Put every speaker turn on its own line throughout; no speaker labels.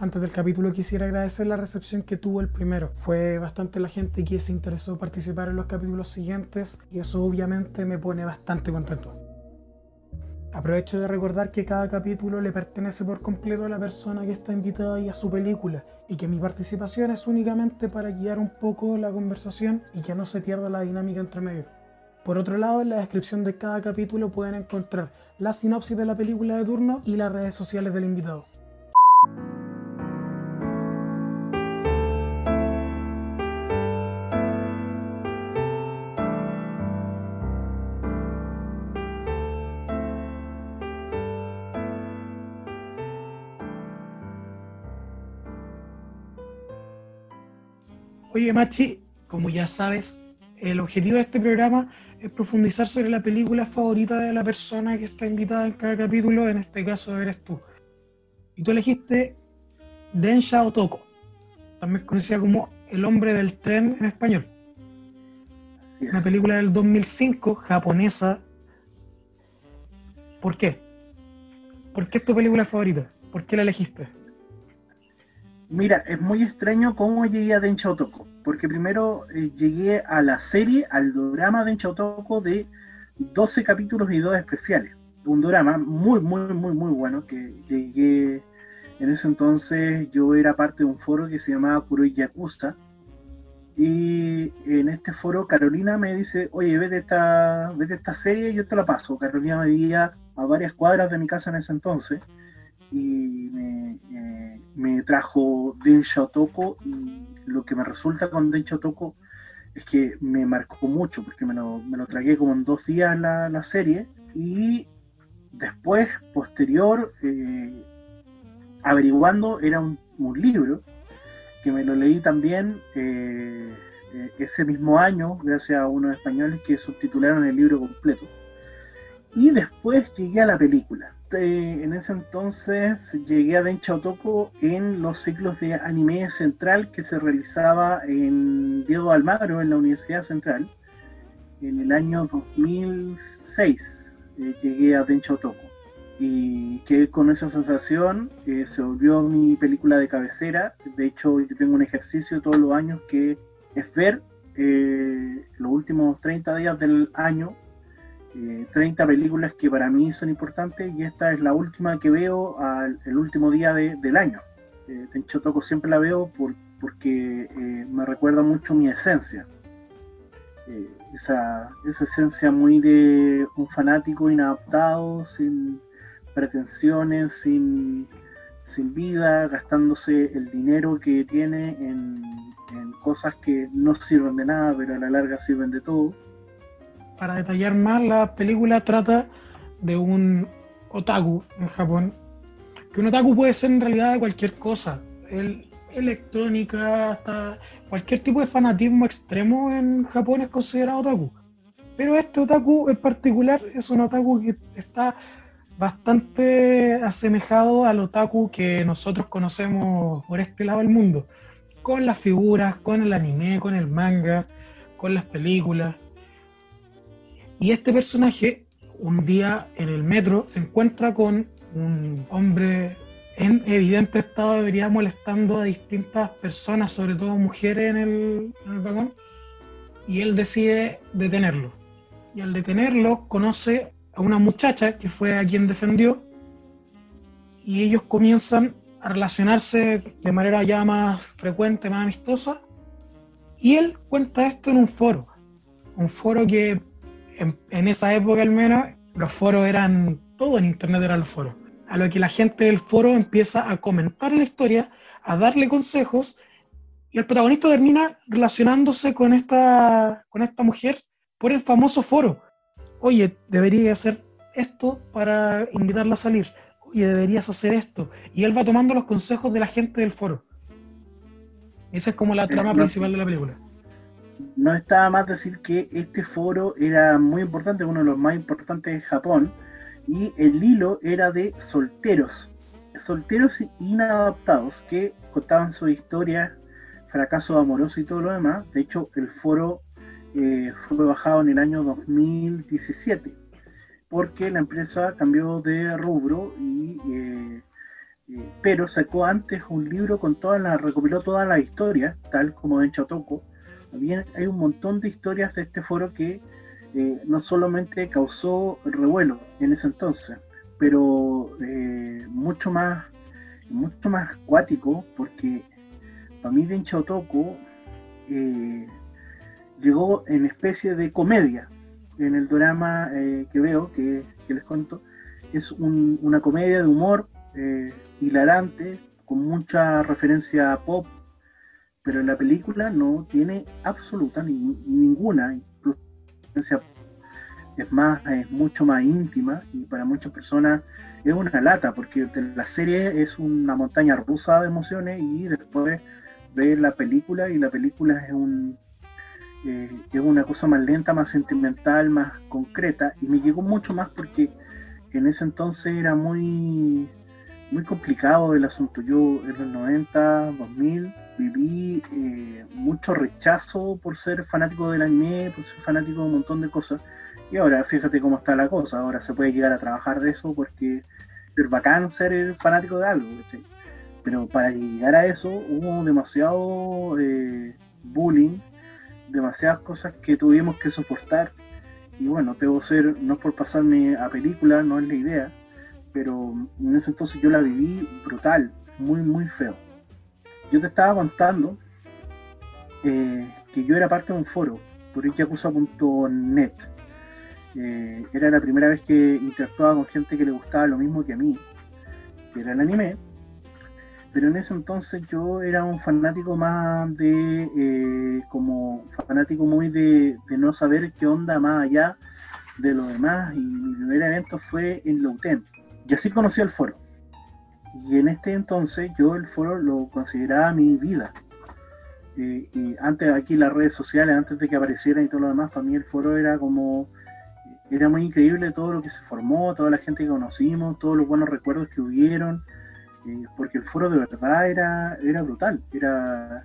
Antes del capítulo quisiera agradecer la recepción que tuvo el primero. Fue bastante la gente que se interesó participar en los capítulos siguientes y eso obviamente me pone bastante contento. Aprovecho de recordar que cada capítulo le pertenece por completo a la persona que está invitada y a su película, y que mi participación es únicamente para guiar un poco la conversación y que no se pierda la dinámica entre medio. Por otro lado, en la descripción de cada capítulo pueden encontrar la sinopsis de la película de turno y las redes sociales del invitado. Oye, Machi, como ya sabes, el objetivo de este programa es profundizar sobre la película favorita de la persona que está invitada en cada capítulo, en este caso eres tú. Y tú elegiste Densha Otoko, también conocida como El hombre del tren en español. Una película del 2005, japonesa. ¿Por qué? ¿Por qué es tu película favorita? ¿Por qué la elegiste?
Mira, es muy extraño cómo llegué a Densha Otoko porque primero eh, llegué a la serie, al drama de Enchautoko de 12 capítulos y 2 especiales. Un drama muy, muy, muy, muy bueno que llegué en ese entonces. Yo era parte de un foro que se llamaba Kuroi Yakuza. Y en este foro Carolina me dice, oye, vete esta, vete esta serie y yo te la paso. Carolina me vivía a varias cuadras de mi casa en ese entonces y me, eh, me trajo Otoko y lo que me resulta con Densha Otoko es que me marcó mucho porque me lo, me lo tragué como en dos días la, la serie y después, posterior, eh, averiguando, era un, libro que me lo leí también eh, ese mismo año gracias a unos españoles que subtitularon el libro completo. Y después llegué a la película en ese entonces llegué a Dencha Otoko en los ciclos de anime central que se realizaba en Diego Almagro en la Universidad Central. En el año 2006 eh, llegué a Dencha Otoko y que con esa sensación eh, se volvió mi película de cabecera. De hecho, yo tengo un ejercicio todos los años que es ver eh, los últimos 30 días del año 30 eh, películas que para mí son importantes y esta es la última que veo el último día del año. Eh, Tencho Toco siempre la veo por, porque eh, me recuerda mucho mi esencia. Eh, esa, esa esencia muy de un fanático inadaptado, sin pretensiones, sin, sin vida, gastándose el dinero que tiene en, en cosas que no sirven de nada, pero a la larga sirven de todo
para detallar más, la película trata de un otaku en Japón. Que un otaku puede ser en realidad cualquier cosa. El, electrónica, hasta cualquier tipo de fanatismo extremo en Japón es considerado otaku. Pero este otaku en particular es un otaku que está bastante asemejado al otaku que nosotros conocemos por este lado del mundo. Con las figuras, con el anime, con el manga, con las películas. Y este personaje, un día en el metro, se encuentra con un hombre en evidente estado de ebriedad molestando a distintas personas, sobre todo mujeres en el, vagón, y él decide detenerlo. Y al detenerlo conoce a una muchacha que fue a quien defendió, y ellos comienzan a relacionarse de manera ya más frecuente, más amistosa, y él cuenta esto en un foro, un foro que en, esa época al menos, los foros eran, todo en Internet eran los foros. A lo que la gente del foro empieza a comentar la historia, a darle consejos, y el protagonista termina relacionándose con esta, con esta mujer por el famoso foro. Oye, debería hacer esto para invitarla a salir. Oye, deberías hacer esto. Y él va tomando los consejos de la gente del foro. Esa es como la trama principal de la película
no estaba más decir que este foro era muy importante, uno de los más importantes de Japón, y el hilo era de solteros, solteros inadaptados que contaban su historia, fracaso amoroso y todo lo demás. De hecho, el foro eh, fue bajado en el año 2017 porque la empresa cambió de rubro y eh, eh, pero sacó antes un libro con todas las, recopiló todas las historias, tal como en Chotoco. También hay un montón de historias de este foro que eh, no solamente causó revuelo en ese entonces, pero eh, mucho más mucho más acuático porque para mí Dencha Otoko eh, llegó en especie de comedia en el drama que veo, que, les cuento, es una comedia de humor hilarante, con mucha referencia a pop, pero la película no tiene absoluta ni, ninguna es más, es mucho más íntima y para muchas personas es una lata, porque la serie es una montaña rusa de emociones y después ver la película y la película es un eh, es una cosa más lenta, más sentimental, más concreta y me llegó mucho más porque en ese entonces era muy muy complicado el asunto. Yo en los 90, 2000 viví eh, mucho rechazo por ser fanático del anime, por ser fanático de un montón de cosas. Y ahora fíjate cómo está la cosa. Ahora se puede llegar a trabajar de eso porque es bacán ser fanático de algo. Pero para llegar a eso hubo demasiado eh, bullying, demasiadas cosas que tuvimos que soportar. Y bueno, debo ser, no es por pasarme a película, no es la idea, pero en ese entonces yo la viví brutal, muy, muy feo yo te estaba contando eh, que yo era parte de un foro, por yakuza.net. Eh, era la primera vez que interactuaba con gente que le gustaba lo mismo que a mí, que era el anime. Pero en ese entonces yo era un fanático más de, eh, como fanático muy de, de, no saber qué onda más allá de lo demás. Y mi primer evento fue en Louten. Y así conocí el foro. Y en este entonces yo el foro lo consideraba mi vida. Eh, y antes aquí las redes sociales, antes de que aparecieran y todo lo demás, para mí el foro era como, era muy increíble todo lo que se formó, toda la gente que conocimos, todos los buenos recuerdos que hubieron, eh, porque el foro de verdad era, era brutal, era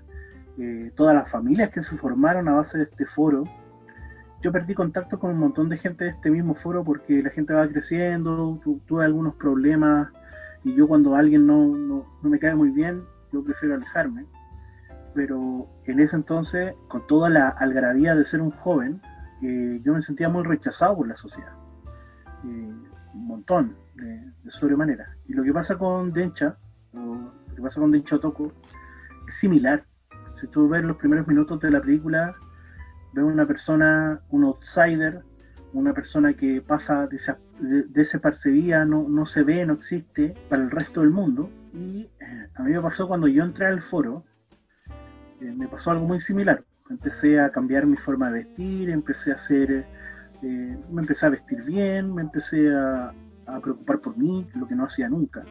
eh, todas las familias que se formaron a base de este foro. Yo perdí contacto con un montón de gente de este mismo foro porque la gente va creciendo, tuve algunos problemas y yo cuando alguien no, no, me cae muy bien, yo prefiero alejarme. Pero en ese entonces, con toda la algarabía de ser un joven, eh, yo me sentía muy rechazado por la sociedad. Eh, un montón, de, sobremanera. Y lo que pasa con Dencha, o lo que pasa con Dencha Otoko, es similar. Si tú ves los primeros minutos de la película, ves una persona, un outsider, una persona que pasa desapercibida, no, no se ve, no existe para el resto del mundo. Y eh, a mí me pasó cuando yo entré al foro, eh, me pasó algo muy similar. Empecé a cambiar mi forma de vestir, empecé a hacer, eh, me empecé a vestir bien, me empecé a, preocupar por mí, lo que no hacía nunca.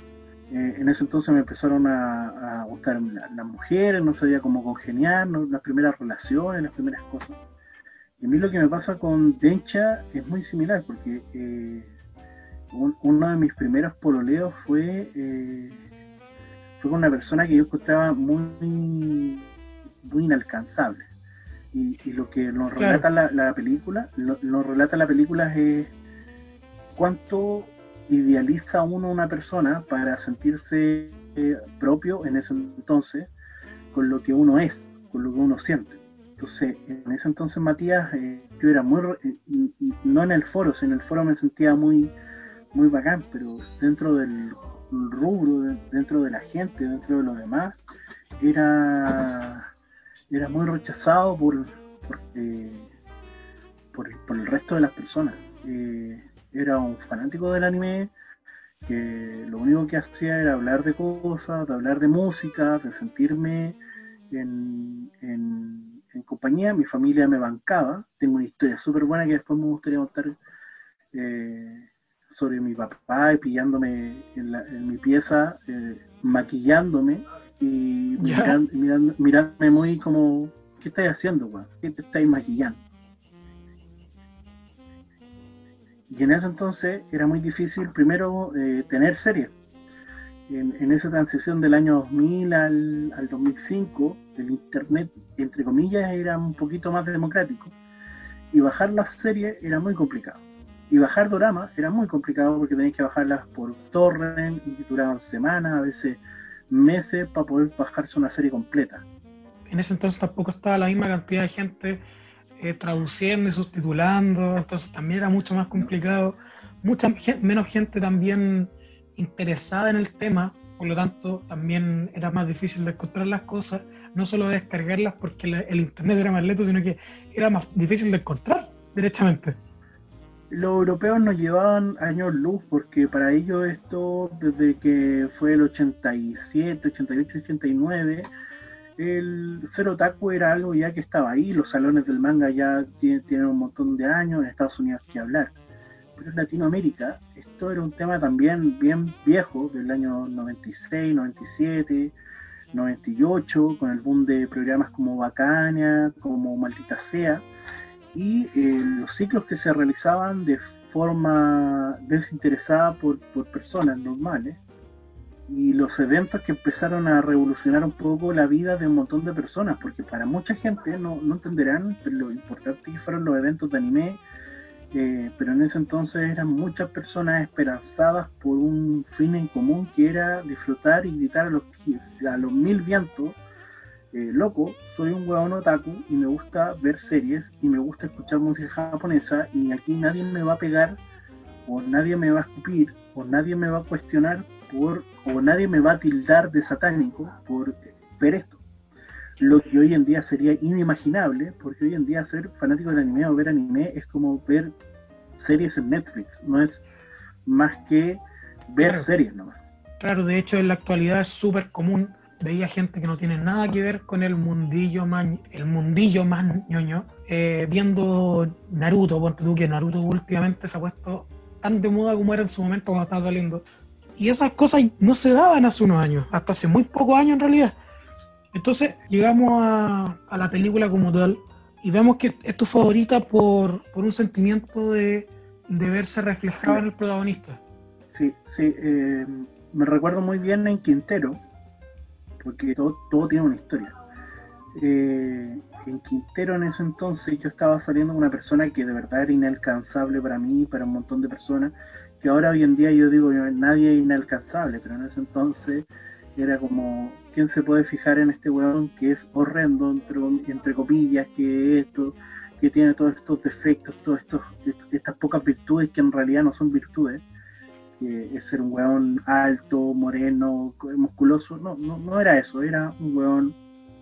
en ese entonces me empezaron a, gustar las mujeres, no sabía cómo congeniar, las primeras relaciones, las primeras cosas. A mí lo que me pasa con Dencha es muy similar, porque eh, uno de mis primeros pololeos fue, eh, fue con una persona que yo encontraba muy, muy inalcanzable. Y, lo que nos relata la, película, lo, relata la película es cuánto idealiza uno una persona para sentirse eh, propio en ese entonces con lo que uno es, con lo que uno siente. Entonces, en ese entonces, Matías, eh, yo era muy, eh, no en el foro, sino en el foro me sentía muy, muy bacán, pero dentro del rubro, dentro de la gente, dentro de los demás, era, era muy rechazado por, por, eh, el resto de las personas. era un fanático del anime que lo único que hacía era hablar de cosas, de hablar de música, de sentirme en en compañía, mi familia me bancaba. Tengo una historia súper buena que después me gustaría contar eh, sobre mi papá y pillándome en, mi pieza, eh, maquillándome y mirando, mirándome muy como, ¿qué estáis haciendo, weón? ¿Qué te estáis maquillando? Y en ese entonces era muy difícil primero eh, tener series en, esa transición del año 2000 al, 2005, el Internet, entre comillas, era un poquito más democrático y bajar las series era muy complicado. Y bajar doramas era muy complicado porque tenías que bajarlas por torrent y duraban semanas, a veces meses para poder bajarse una serie completa.
En ese entonces tampoco estaba la misma cantidad de gente eh, traduciendo y subtitulando, entonces también era mucho más complicado, mucha menos gente también interesada en el tema, por lo tanto también era más difícil de encontrar las cosas, no solo de descargarlas porque el internet era más lento, sino que era más difícil de encontrar derechamente.
Los europeos nos llevaban años luz porque para ellos esto desde que fue el 87, 88, 89 el ser otaku era algo ya que estaba ahí, los salones del manga ya tienen, un montón de años, en Estados Unidos que hablar. Pero en Latinoamérica esto era un tema también bien viejo, del año 96, 97, 98, con el boom de programas como Bacania, como Maldita Sea, y eh, los ciclos que se realizaban de forma desinteresada por, por personas normales y los eventos que empezaron a revolucionar un poco la vida de un montón de personas, porque para mucha gente no, no entenderán lo importante que fueron los eventos de anime, pero en ese entonces eran muchas personas esperanzadas por un fin en común que era disfrutar y gritar a los, a los mil vientos, eh, loco, soy un huevón otaku y me gusta ver series y me gusta escuchar música japonesa y aquí nadie me va a pegar o nadie me va a escupir o nadie me va a cuestionar o nadie me va a tildar de satánico por ver esto. Lo que hoy en día sería inimaginable, porque hoy en día ser fanático del anime o ver anime es como ver series en Netflix, no es más que ver series nomás.
Claro, de hecho en la actualidad es súper común, veía gente que no tiene nada que ver con el mundillo más, el mundillo más ñoño, eh, viendo Naruto, porque tú que Naruto últimamente se ha puesto tan de moda como era en su momento cuando estaba saliendo y esas cosas no se daban hace unos años, hasta hace muy pocos años en realidad. Entonces llegamos a, la película como tal y vemos que es tu favorita por, un sentimiento de, verse reflejado en el protagonista.
Sí, sí, eh, me recuerdo muy bien en Quintero, porque todo, todo tiene una historia. Eh, en Quintero en ese entonces yo estaba saliendo con una persona que de verdad era inalcanzable para mí, para un montón de personas, que ahora hoy en día yo digo, nadie es inalcanzable, pero en ese entonces era como, ¿quién se puede fijar en este weón que es horrendo, entre, entre comillas, que esto, que tiene todos estos defectos, todas estas pocas virtudes que en realidad no son virtudes? que es ser un weón alto, moreno, musculoso, no, no, no era eso, era un weón,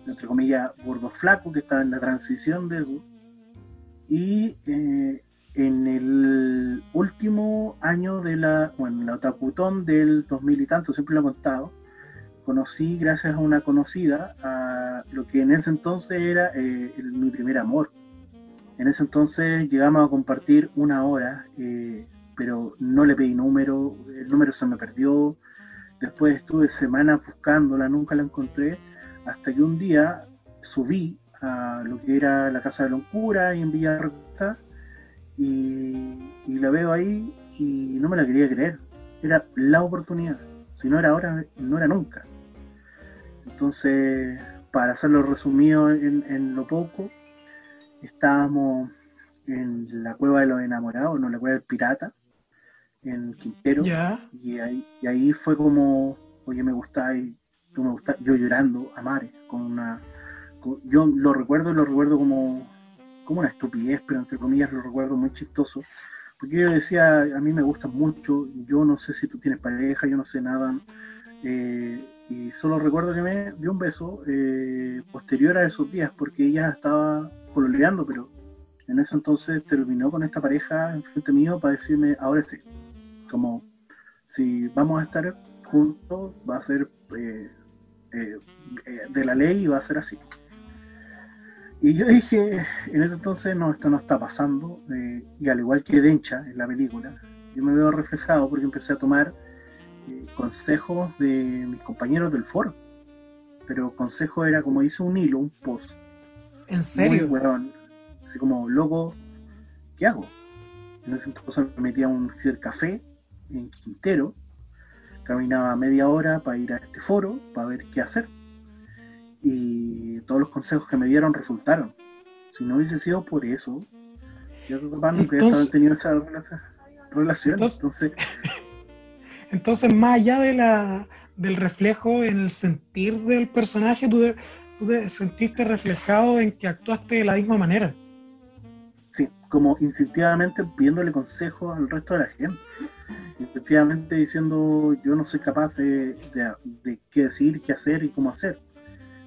entre comillas, gordo flaco, que estaba en la transición de eso. Y eh, en el último año de la, bueno, la Otakutón del 2000 y tanto, siempre lo he contado, conocí gracias a una conocida a lo que en ese entonces era eh, mi primer amor. En ese entonces llegamos a compartir una hora, eh, pero no le pedí número, el número se me perdió. Después estuve semanas buscándola, nunca la encontré, hasta que un día subí a lo que era la Casa de Loncura y en Villa y, la veo ahí y no me la quería creer. Era la oportunidad. Si no era ahora, no era nunca. Entonces, para hacerlo resumido en, lo poco, estábamos en la cueva de los enamorados, no la cueva del pirata, en Quintero. Y, ahí, y ahí fue como, oye, me gusta, y tú me gustas, yo llorando a mares, con una... yo lo recuerdo, lo recuerdo como como una estupidez, pero entre comillas lo recuerdo muy chistoso, porque yo decía, a mí me gusta mucho, yo no sé si tú tienes pareja, yo no sé nada, eh, solo recuerdo que me dio un beso eh, posterior a esos días, porque ella estaba pololeando, pero en ese entonces terminó con esta pareja enfrente mío para decirme, ahora sí, como si vamos a estar juntos, va a ser eh, de la ley y va a ser así. Y yo dije, en ese entonces, no, esto no está pasando. Eh, y al igual que Dencha en la película, yo me veo reflejado porque empecé a tomar eh, consejos de mis compañeros del foro. Pero consejo era como hice un hilo, un post.
¿En serio?
Muy Así como, loco, ¿qué hago? En ese entonces me metía a un café en Quintero, caminaba media hora para ir a este foro, para ver qué hacer y todos los consejos que me dieron resultaron. Si no hubiese sido por eso, yo creo que nunca tenido esa relación. relación. Entonces,
entonces, más allá de la, del reflejo en el sentir del personaje, tú, te sentiste reflejado en que actuaste de la misma manera.
Sí, como instintivamente pidiéndole consejo al resto de la gente. Instintivamente diciendo, yo no soy capaz de, qué decir, qué hacer y cómo hacer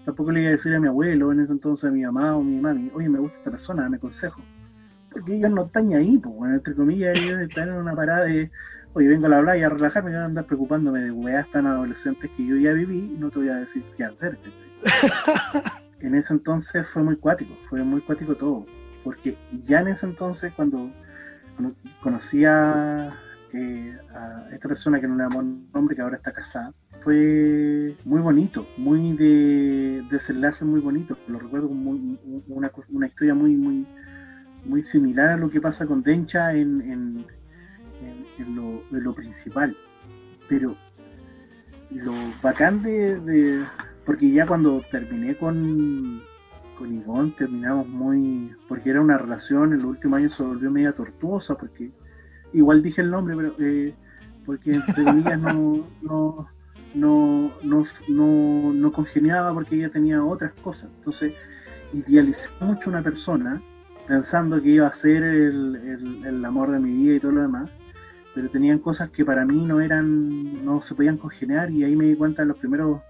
Tampoco le iba a decir a mi abuelo, en ese entonces a mi mamá o mi mami, oye, me gusta esta persona, dame consejo. Porque ellos no están ahí, pues, entre comillas, ellos están en una parada de, oye, vengo a la playa a relajarme, a andar preocupándome de weas tan adolescentes que yo ya viví y no te voy a decir qué hacer. en ese entonces fue muy cuático, fue muy cuático todo. Porque ya en ese entonces, cuando conocía eh, a esta persona que no le damos nombre, que ahora está casada, fue muy bonito, muy de desenlace muy bonito. Lo recuerdo como una, una, historia muy, muy, muy similar a lo que pasa con Dencha en, en, lo, principal. Pero lo bacán de, Porque ya cuando terminé con, con Ivonne, terminamos muy. Porque era una relación, en los últimos años se volvió media tortuosa, porque. Igual dije el nombre, pero. Eh, porque entre comillas no no, no, no, no congeniaba porque ella tenía otras cosas. Entonces, idealicé mucho una persona pensando que iba a ser el, el, amor de mi vida y todo lo demás, pero tenían cosas que para mí no eran, no se podían congeniar y ahí me di cuenta de los primeros,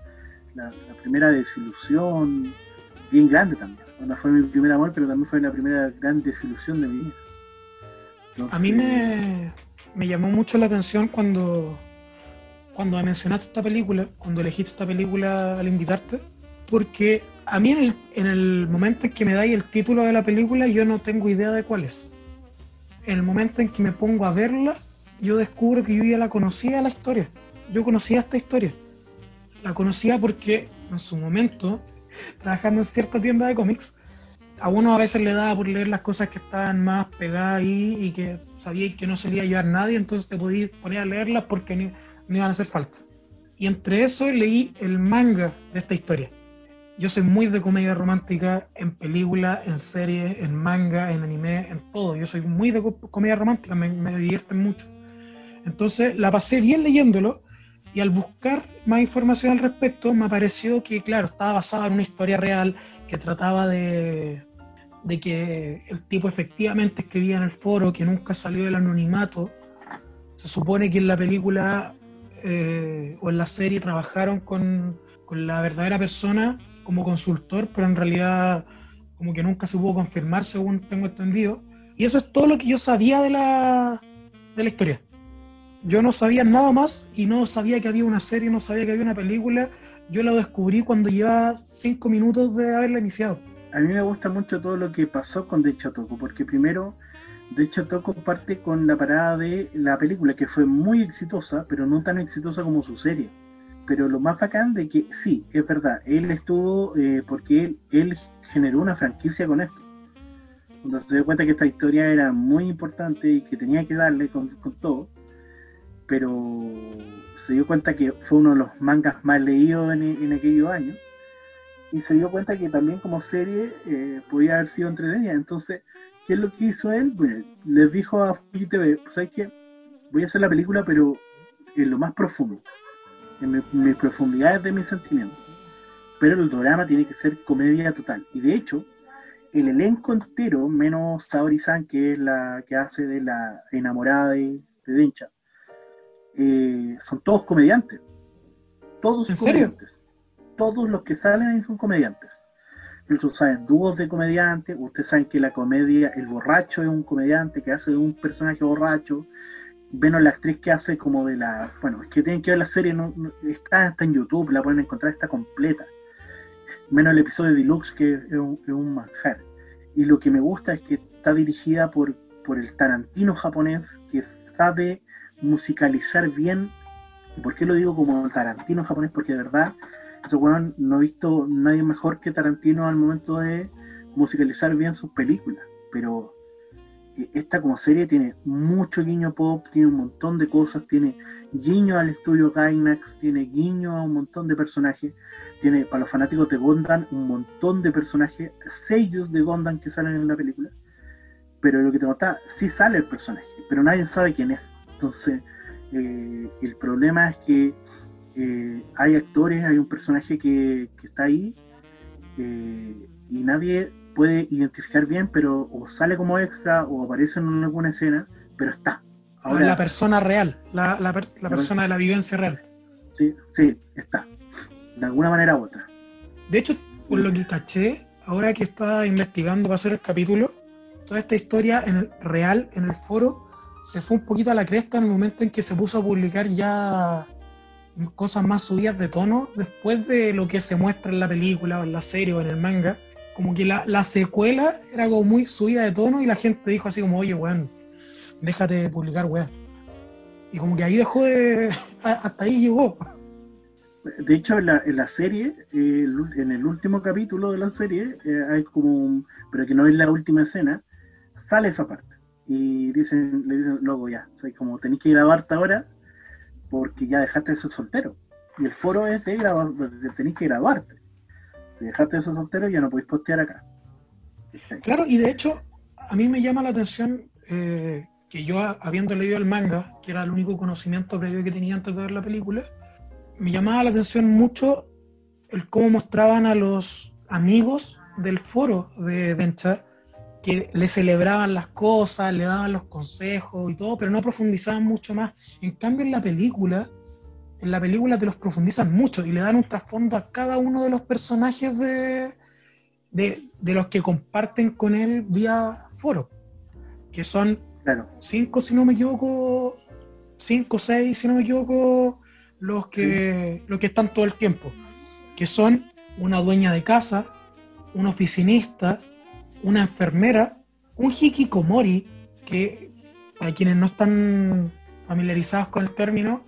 la, primera desilusión bien grande también. Cuando fue mi primer amor, pero también fue la primera gran desilusión de mi vida.
a mí me, me llamó mucho la atención cuando cuando mencionaste esta película, cuando elegiste esta película al invitarte, porque a mí en el, en el momento en que me dais el título de la película yo no tengo idea de cuál es. En el momento en que me pongo a verla, yo descubro que yo ya la conocía la historia. Yo conocía esta historia. La conocía porque en su momento, trabajando en cierta tienda de cómics, a uno a veces le daba por leer las cosas que estaban más pegadas ahí y que sabía que no se iba a llevar nadie, entonces te podías poner a leerlas porque me iban a hacer falta. Y entre eso leí el manga de esta historia. Yo soy muy de comedia romántica en película, en serie, en manga, en anime, en todo. Yo soy muy de comedia romántica, me, me divierten mucho. Entonces la pasé bien leyéndolo y al buscar más información al respecto me pareció que, claro, estaba basada en una historia real que trataba de, que el tipo efectivamente escribía en el foro, que nunca salió del anonimato. Se supone que en la película eh, o en la serie trabajaron con, la verdadera persona como consultor, pero en realidad como que nunca se pudo confirmar según tengo entendido. Y eso es todo lo que yo sabía de la, de la historia. Yo no sabía nada más y no sabía que había una serie, no sabía que había una película. Yo la descubrí cuando llevaba cinco minutos de haberla iniciado.
A mí me gusta mucho todo lo que pasó con De Toco, porque primero de hecho, Toco parte con la parada de la película, que fue muy exitosa, pero no tan exitosa como su serie. Pero lo más bacán de que sí, es verdad, él estuvo, eh, porque él, él generó una franquicia con esto. Cuando se dio cuenta que esta historia era muy importante y que tenía que darle con, todo, pero se dio cuenta que fue uno de los mangas más leídos en, aquellos años y se dio cuenta que también como serie eh, podía haber sido entretenida. Entonces, ¿Qué es lo que hizo él? les dijo a Fuji TV, ¿sabes qué? Voy a hacer la película, pero en lo más profundo, en mis profundidades de mis sentimientos. Pero el drama tiene que ser comedia total. Y de hecho, el elenco entero, menos Saori-san, que es la que hace de la enamorada de, Dencha, eh, son todos comediantes. Todos comediantes. Todos los que salen ahí son comediantes incluso saben dúos de comediantes, ustedes saben que la comedia, el borracho es un comediante que hace de un personaje borracho, menos la actriz que hace como de la, bueno, es que tienen que ver la serie, no, está, está en YouTube, la pueden encontrar, está completa, menos el episodio de deluxe que es un, manjar. Y lo que me gusta es que está dirigida por, por el Tarantino japonés, que sabe musicalizar bien. ¿Y por qué lo digo como Tarantino japonés? Porque de verdad no he visto nadie mejor que Tarantino al momento de musicalizar bien sus películas, pero eh, esta como serie tiene mucho guiño pop, tiene un montón de cosas, tiene guiño al estudio Gainax, tiene guiño a un montón de personajes, tiene para los fanáticos de Gondan un montón de personajes, sellos de Gondan que salen en la película. pero lo que te nota, sí sale el personaje, pero nadie sabe quién es. Entonces, eh, el problema es que eh, hay actores, hay un personaje que, está ahí eh, y nadie puede identificar bien, pero o sale como extra o aparece en alguna escena, pero está.
Ahora, la persona real, la, la, persona de la vivencia real.
Sí, sí, está. De alguna manera u otra.
De hecho, por lo que caché, ahora que estaba investigando para hacer el capítulo, toda esta historia en el, real, en el foro, se fue un poquito a la cresta en el momento en que se puso a publicar ya cosas más subidas de tono después de lo que se muestra en la película o en la serie o en el manga. Como que la, la secuela era como muy subida de tono y la gente dijo así como, oye, weón, déjate de publicar, weón. Y como que ahí dejó de... hasta ahí llegó.
De hecho, en la, en la serie, en el último capítulo de la serie, eh, hay como pero que no es la última escena, sale esa parte. Y dicen, le dicen, luego ya, o sea, como tenéis que graduarte ahora, porque ya dejaste de ser soltero. Y el foro es de, de tenéis que graduarte. Si dejaste de ser soltero, ya no podéis postear acá.
Claro, y de hecho, a mí me llama la atención eh, que yo, habiendo leído el manga, que era el único conocimiento previo que tenía antes de ver la película, me llamaba la atención mucho el cómo mostraban a los amigos del foro de Vencha que le celebraban las cosas, le daban los consejos y todo, pero no profundizaban mucho más. En cambio, en la película, en la película te los profundizan mucho y le dan un trasfondo a cada uno de los personajes de, de, los que comparten con él vía foro, que son cinco, si no me equivoco, cinco, seis, si no me equivoco, los que, los que están todo el tiempo, que son una dueña de casa, un oficinista, una enfermera, un hikikomori, que para quienes no están familiarizados con el término,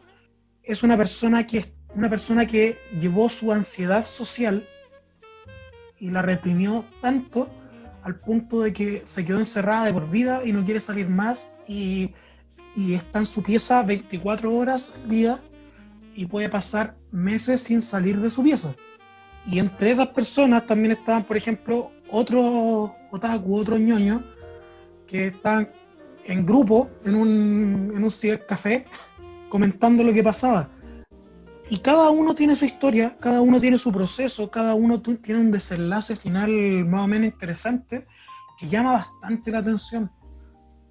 es una persona que, una persona que llevó su ansiedad social y la reprimió tanto al punto de que se quedó encerrada de por vida y no quiere salir más y, y está en su pieza 24 horas al día y puede pasar meses sin salir de su pieza. Y entre esas personas también estaban, por ejemplo, otros otaku, otros ñoños, que estaban en grupo en un, en un cibercafé comentando lo que pasaba. Y cada uno tiene su historia, cada uno tiene su proceso, cada uno tiene un desenlace final más o menos interesante que llama bastante la atención.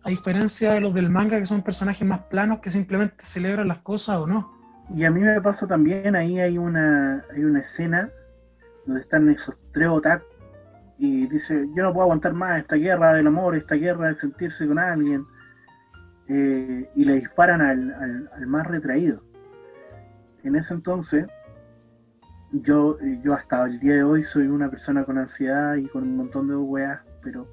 A diferencia de los del manga, que son personajes más planos que simplemente celebran las cosas o no.
Y a mí me pasa también, ahí hay una, hay una escena donde están esos tres otaku y dice, yo no puedo aguantar más esta guerra del amor, esta guerra de sentirse con alguien. Eh, y le disparan al, al, más retraído. En ese entonces, yo, yo hasta el día de hoy soy una persona con ansiedad y con un montón de weas, pero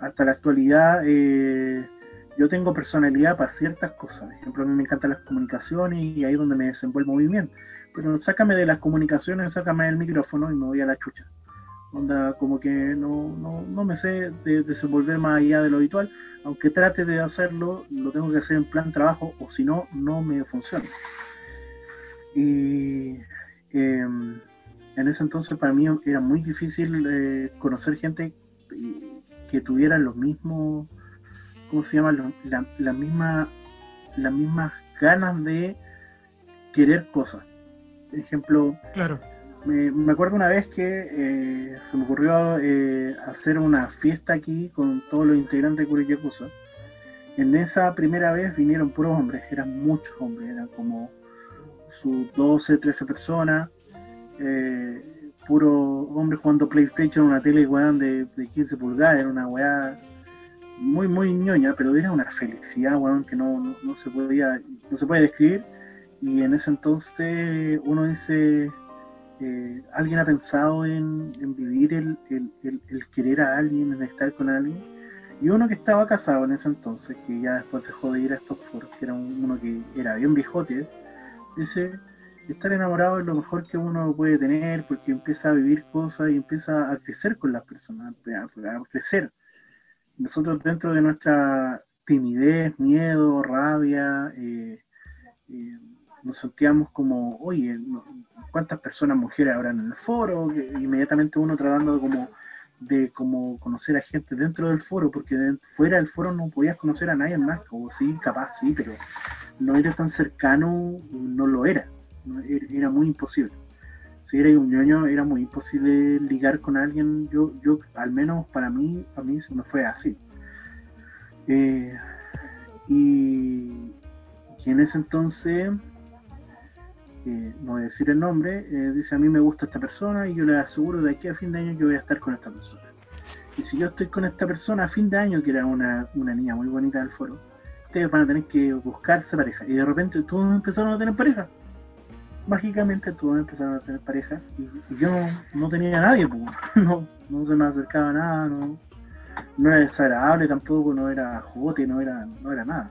hasta la actualidad eh, yo tengo personalidad para ciertas cosas. Por ejemplo, a mí me encantan las comunicaciones y ahí es donde me desenvuelvo muy bien. Pero sácame de las comunicaciones, sácame del micrófono y me voy a la chucha. Onda, como que no, no, no me sé de desenvolver más allá de lo habitual, aunque trate de hacerlo, lo tengo que hacer en plan trabajo, o si no, no me funciona. Y em, en ese entonces para mí era muy difícil eh, conocer gente que tuviera los mismos, ¿cómo se llama? La, la misma, las mismas ganas de querer cosas. Ejemplo,
claro
me, acuerdo una vez que eh, se me ocurrió eh, hacer una fiesta aquí con todos los integrantes de Yakuza. En esa primera vez vinieron puros hombres, eran muchos hombres, eran como sus 12, 13 personas, eh, puros hombres jugando PlayStation, una tele de, de 15 pulgadas, era una weá muy, muy ñoña, pero era una felicidad, weón, que no, no, se podía, no se puede describir. Y en ese entonces uno dice, eh, alguien ha pensado en, vivir el, querer a alguien, en estar con alguien. Y uno que estaba casado en ese entonces, que ya después dejó de ir a estos que era uno que era bien viejote, dice, estar enamorado es lo mejor que uno puede tener porque empieza a vivir cosas y empieza a crecer con las personas, a, crecer. Nosotros dentro de nuestra timidez, miedo, rabia, eh, eh, nos sentíamos como, oye, ¿cuántas personas mujeres habrán en el foro? inmediatamente uno tratando de como de como conocer a gente dentro del foro, porque fuera del foro no podías conocer a nadie más, o sí, capaz sí, pero no era tan cercano, no lo era, era muy imposible. Si era un ñoño, era muy imposible ligar con alguien, yo, yo al menos para mí, a mí se me fue así. Eh, y en ese entonces no voy a decir el nombre, eh, dice a mí me gusta esta persona y yo le aseguro de aquí a fin de año yo voy a estar con esta persona. Y si yo estoy con esta persona a fin de año, que era una, niña muy bonita del foro, ustedes van a tener que buscarse pareja. Y de repente todos empezaron a tener pareja. Mágicamente todos empezaron a tener pareja. Y, yo no, tenía a nadie, no, no se me acercaba nada, no, no era desagradable tampoco, no era jugote, no era, no era nada.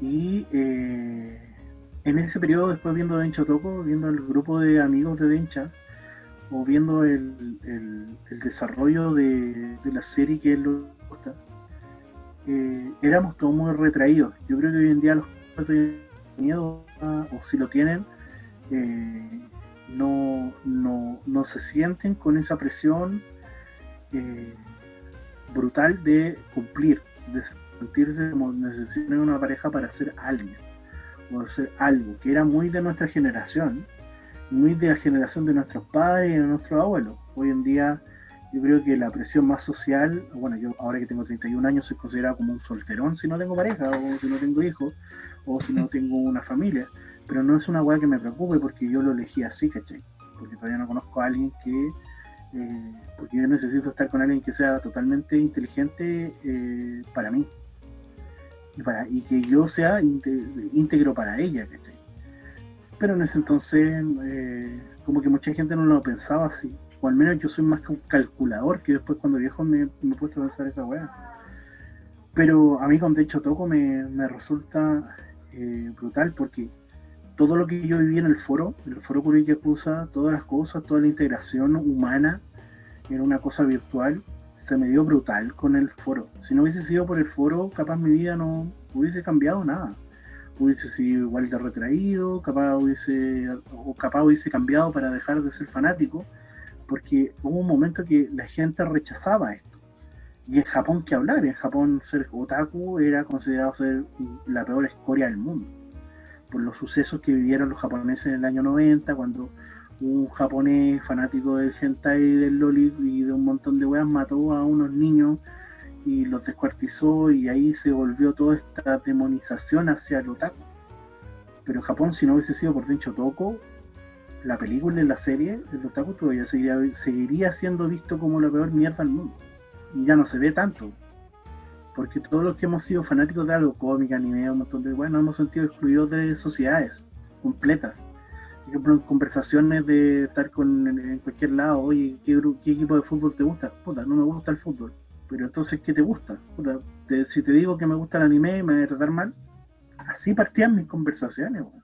Y eh, en ese periodo, después viendo Dencha Toco, viendo el grupo de amigos de Dencha, o viendo el, desarrollo de, la serie que él lo gusta, eh, éramos todos muy retraídos. Yo creo que hoy en día los jóvenes miedo, o si lo tienen, eh, no, no, se sienten con esa presión eh, brutal de cumplir, de sentirse como necesitan una pareja para ser alguien por ser algo que era muy de nuestra generación, muy de la generación de nuestros padres y de nuestros abuelos. Hoy en día yo creo que la presión más social, bueno, yo ahora que tengo 31 años soy considerado como un solterón si no tengo pareja, o si no tengo hijos, o si no tengo una familia, pero no es una weá que me preocupe porque yo lo elegí así, ¿cachai? Porque todavía no conozco a alguien que, eh, porque yo necesito estar con alguien que sea totalmente inteligente eh, para mí, y, que yo sea íntegro para ella, Pero en ese entonces, eh, como que mucha gente no lo pensaba así, o al menos yo soy más calculador, que después cuando viejo me, he puesto a pensar esa weá. Pero a mí con De hecho Toco me, me resulta eh, brutal porque todo lo que yo viví en el foro, el foro Yakuza, todas las cosas, toda la integración humana en una cosa virtual, se me dio brutal con el foro. Si no hubiese sido por el foro, capaz mi vida no hubiese cambiado nada. Hubiese sido igual de retraído, capaz hubiese, o capaz hubiese cambiado para dejar de ser fanático, porque hubo un momento que la gente rechazaba esto. Y en Japón, ¿qué hablar? En Japón ser otaku era considerado ser la peor escoria del mundo. Por los sucesos que vivieron los japoneses en el año 90, cuando un japonés fanático del hentai del loli y de un montón de weas mató a unos niños y los descuartizó y ahí se volvió toda esta demonización hacia el otaku. Pero en Japón, si no hubiese sido por Dencho Toko, la película y la serie, el otaku todavía seguiría, seguiría siendo visto como la peor mierda del mundo. Y ya no se ve tanto. Porque todos los que hemos sido fanáticos de algo, cómica, anime, un montón de weas, nos hemos sentido excluidos de sociedades completas por ejemplo, conversaciones de estar con, en cualquier lado, oye, ¿qué, equipo de fútbol te gusta? Puta, no me gusta el fútbol. Pero entonces, ¿qué te gusta? Puta, si te digo que me gusta el anime, me voy a tratar mal. Así partían mis conversaciones, weón.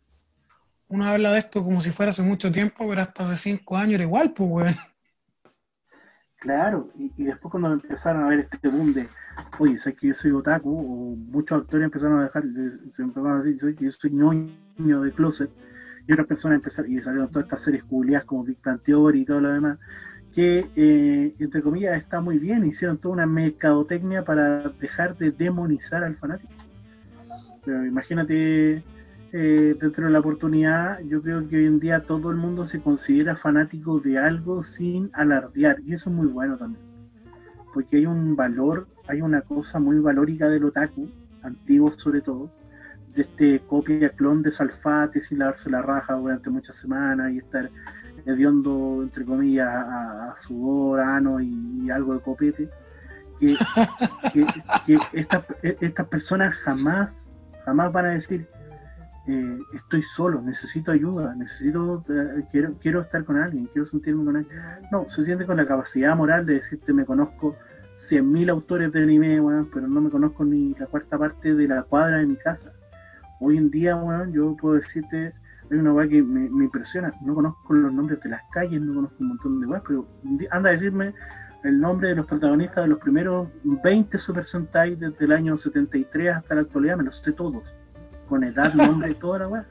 Uno habla de esto como si fuera hace mucho tiempo, pero hasta hace cinco años era igual, pues, weón.
Claro, y, después cuando empezaron a ver este boom de, oye, sé que yo soy otaku, o muchos actores empezaron a dejar, se empezaron a decir, que yo soy ñoño de closet, y otras personas empezaron, y salieron todas estas series culiadas como Big Bang y todo lo demás, que eh, entre comillas está muy bien, hicieron toda una mercadotecnia para dejar de demonizar al fanático. Pero imagínate, eh, dentro de la oportunidad, yo creo que hoy en día todo el mundo se considera fanático de algo sin alardear, y eso es muy bueno también, porque hay un valor, hay una cosa muy valórica del otaku, antiguo sobre todo, de este copia clon de Salfates y lavarse la raja durante muchas semanas y estar hediondo, entre comillas, a, sudor, ano y, algo de copete, que, estas personas jamás, jamás van a decir, eh, estoy solo, necesito ayuda, necesito, eh, quiero, quiero estar con alguien, quiero sentirme con alguien. No, se siente con la capacidad moral de decirte, me conozco 100.000 autores de anime, pero no me conozco ni la cuarta parte de la cuadra de mi casa hoy en día, bueno, yo puedo decirte, hay una weá que me, impresiona, no conozco los nombres de las calles, no conozco un montón de weas, pero anda a decirme el nombre de los protagonistas de los primeros 20 Super Sentai desde el año 73 hasta la actualidad, me los sé todos, con edad, nombre, toda la weá.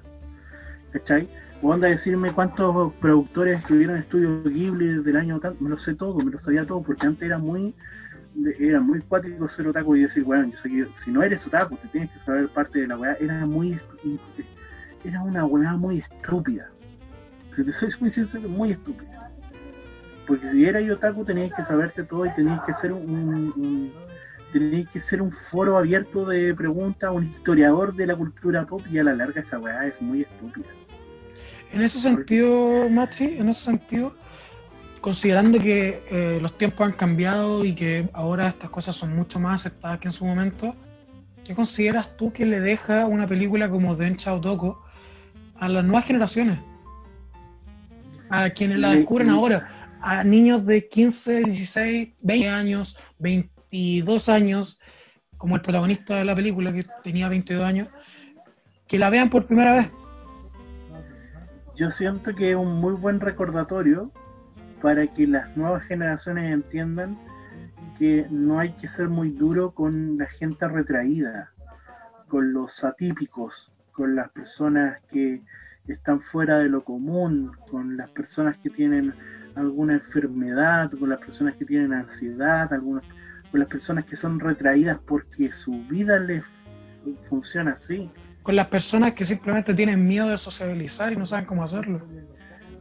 ¿cachai? O anda a decirme cuántos productores estuvieron en Estudio Ghibli del año tanto, me lo sé todo, me lo sabía todo, porque antes era muy era muy cuático ser otaku y decir, bueno, yo sé que si no eres otaku, te tienes que saber parte de la weá, era muy era una weá muy estúpida. Pero soy muy sincero, muy estúpida. Porque si eras otaku tenías que saberte todo y tenías que ser un, tenías que ser un foro abierto de preguntas, un historiador de la cultura pop y a la larga esa weá es muy estúpida.
En ese sentido, Machi, en ese sentido, considerando que eh, los tiempos han cambiado y que ahora estas cosas son mucho más aceptadas que en su momento, ¿qué consideras tú que le deja una película como Dencha Otoko a las nuevas generaciones? A quienes la descubren ahora, a niños de 15, 16, 20 años, 22 años, como el protagonista de la película que tenía 22 años, que la vean por primera vez.
Yo siento que es un muy buen recordatorio para que las nuevas generaciones entiendan que no hay que ser muy duro con la gente retraída, con los atípicos, con las personas que están fuera de lo común, con las personas que tienen alguna enfermedad, con las personas que tienen ansiedad, algunas, con las personas que son retraídas porque su vida les funciona así.
Con las personas que simplemente tienen miedo de sociabilizar y no saben cómo hacerlo.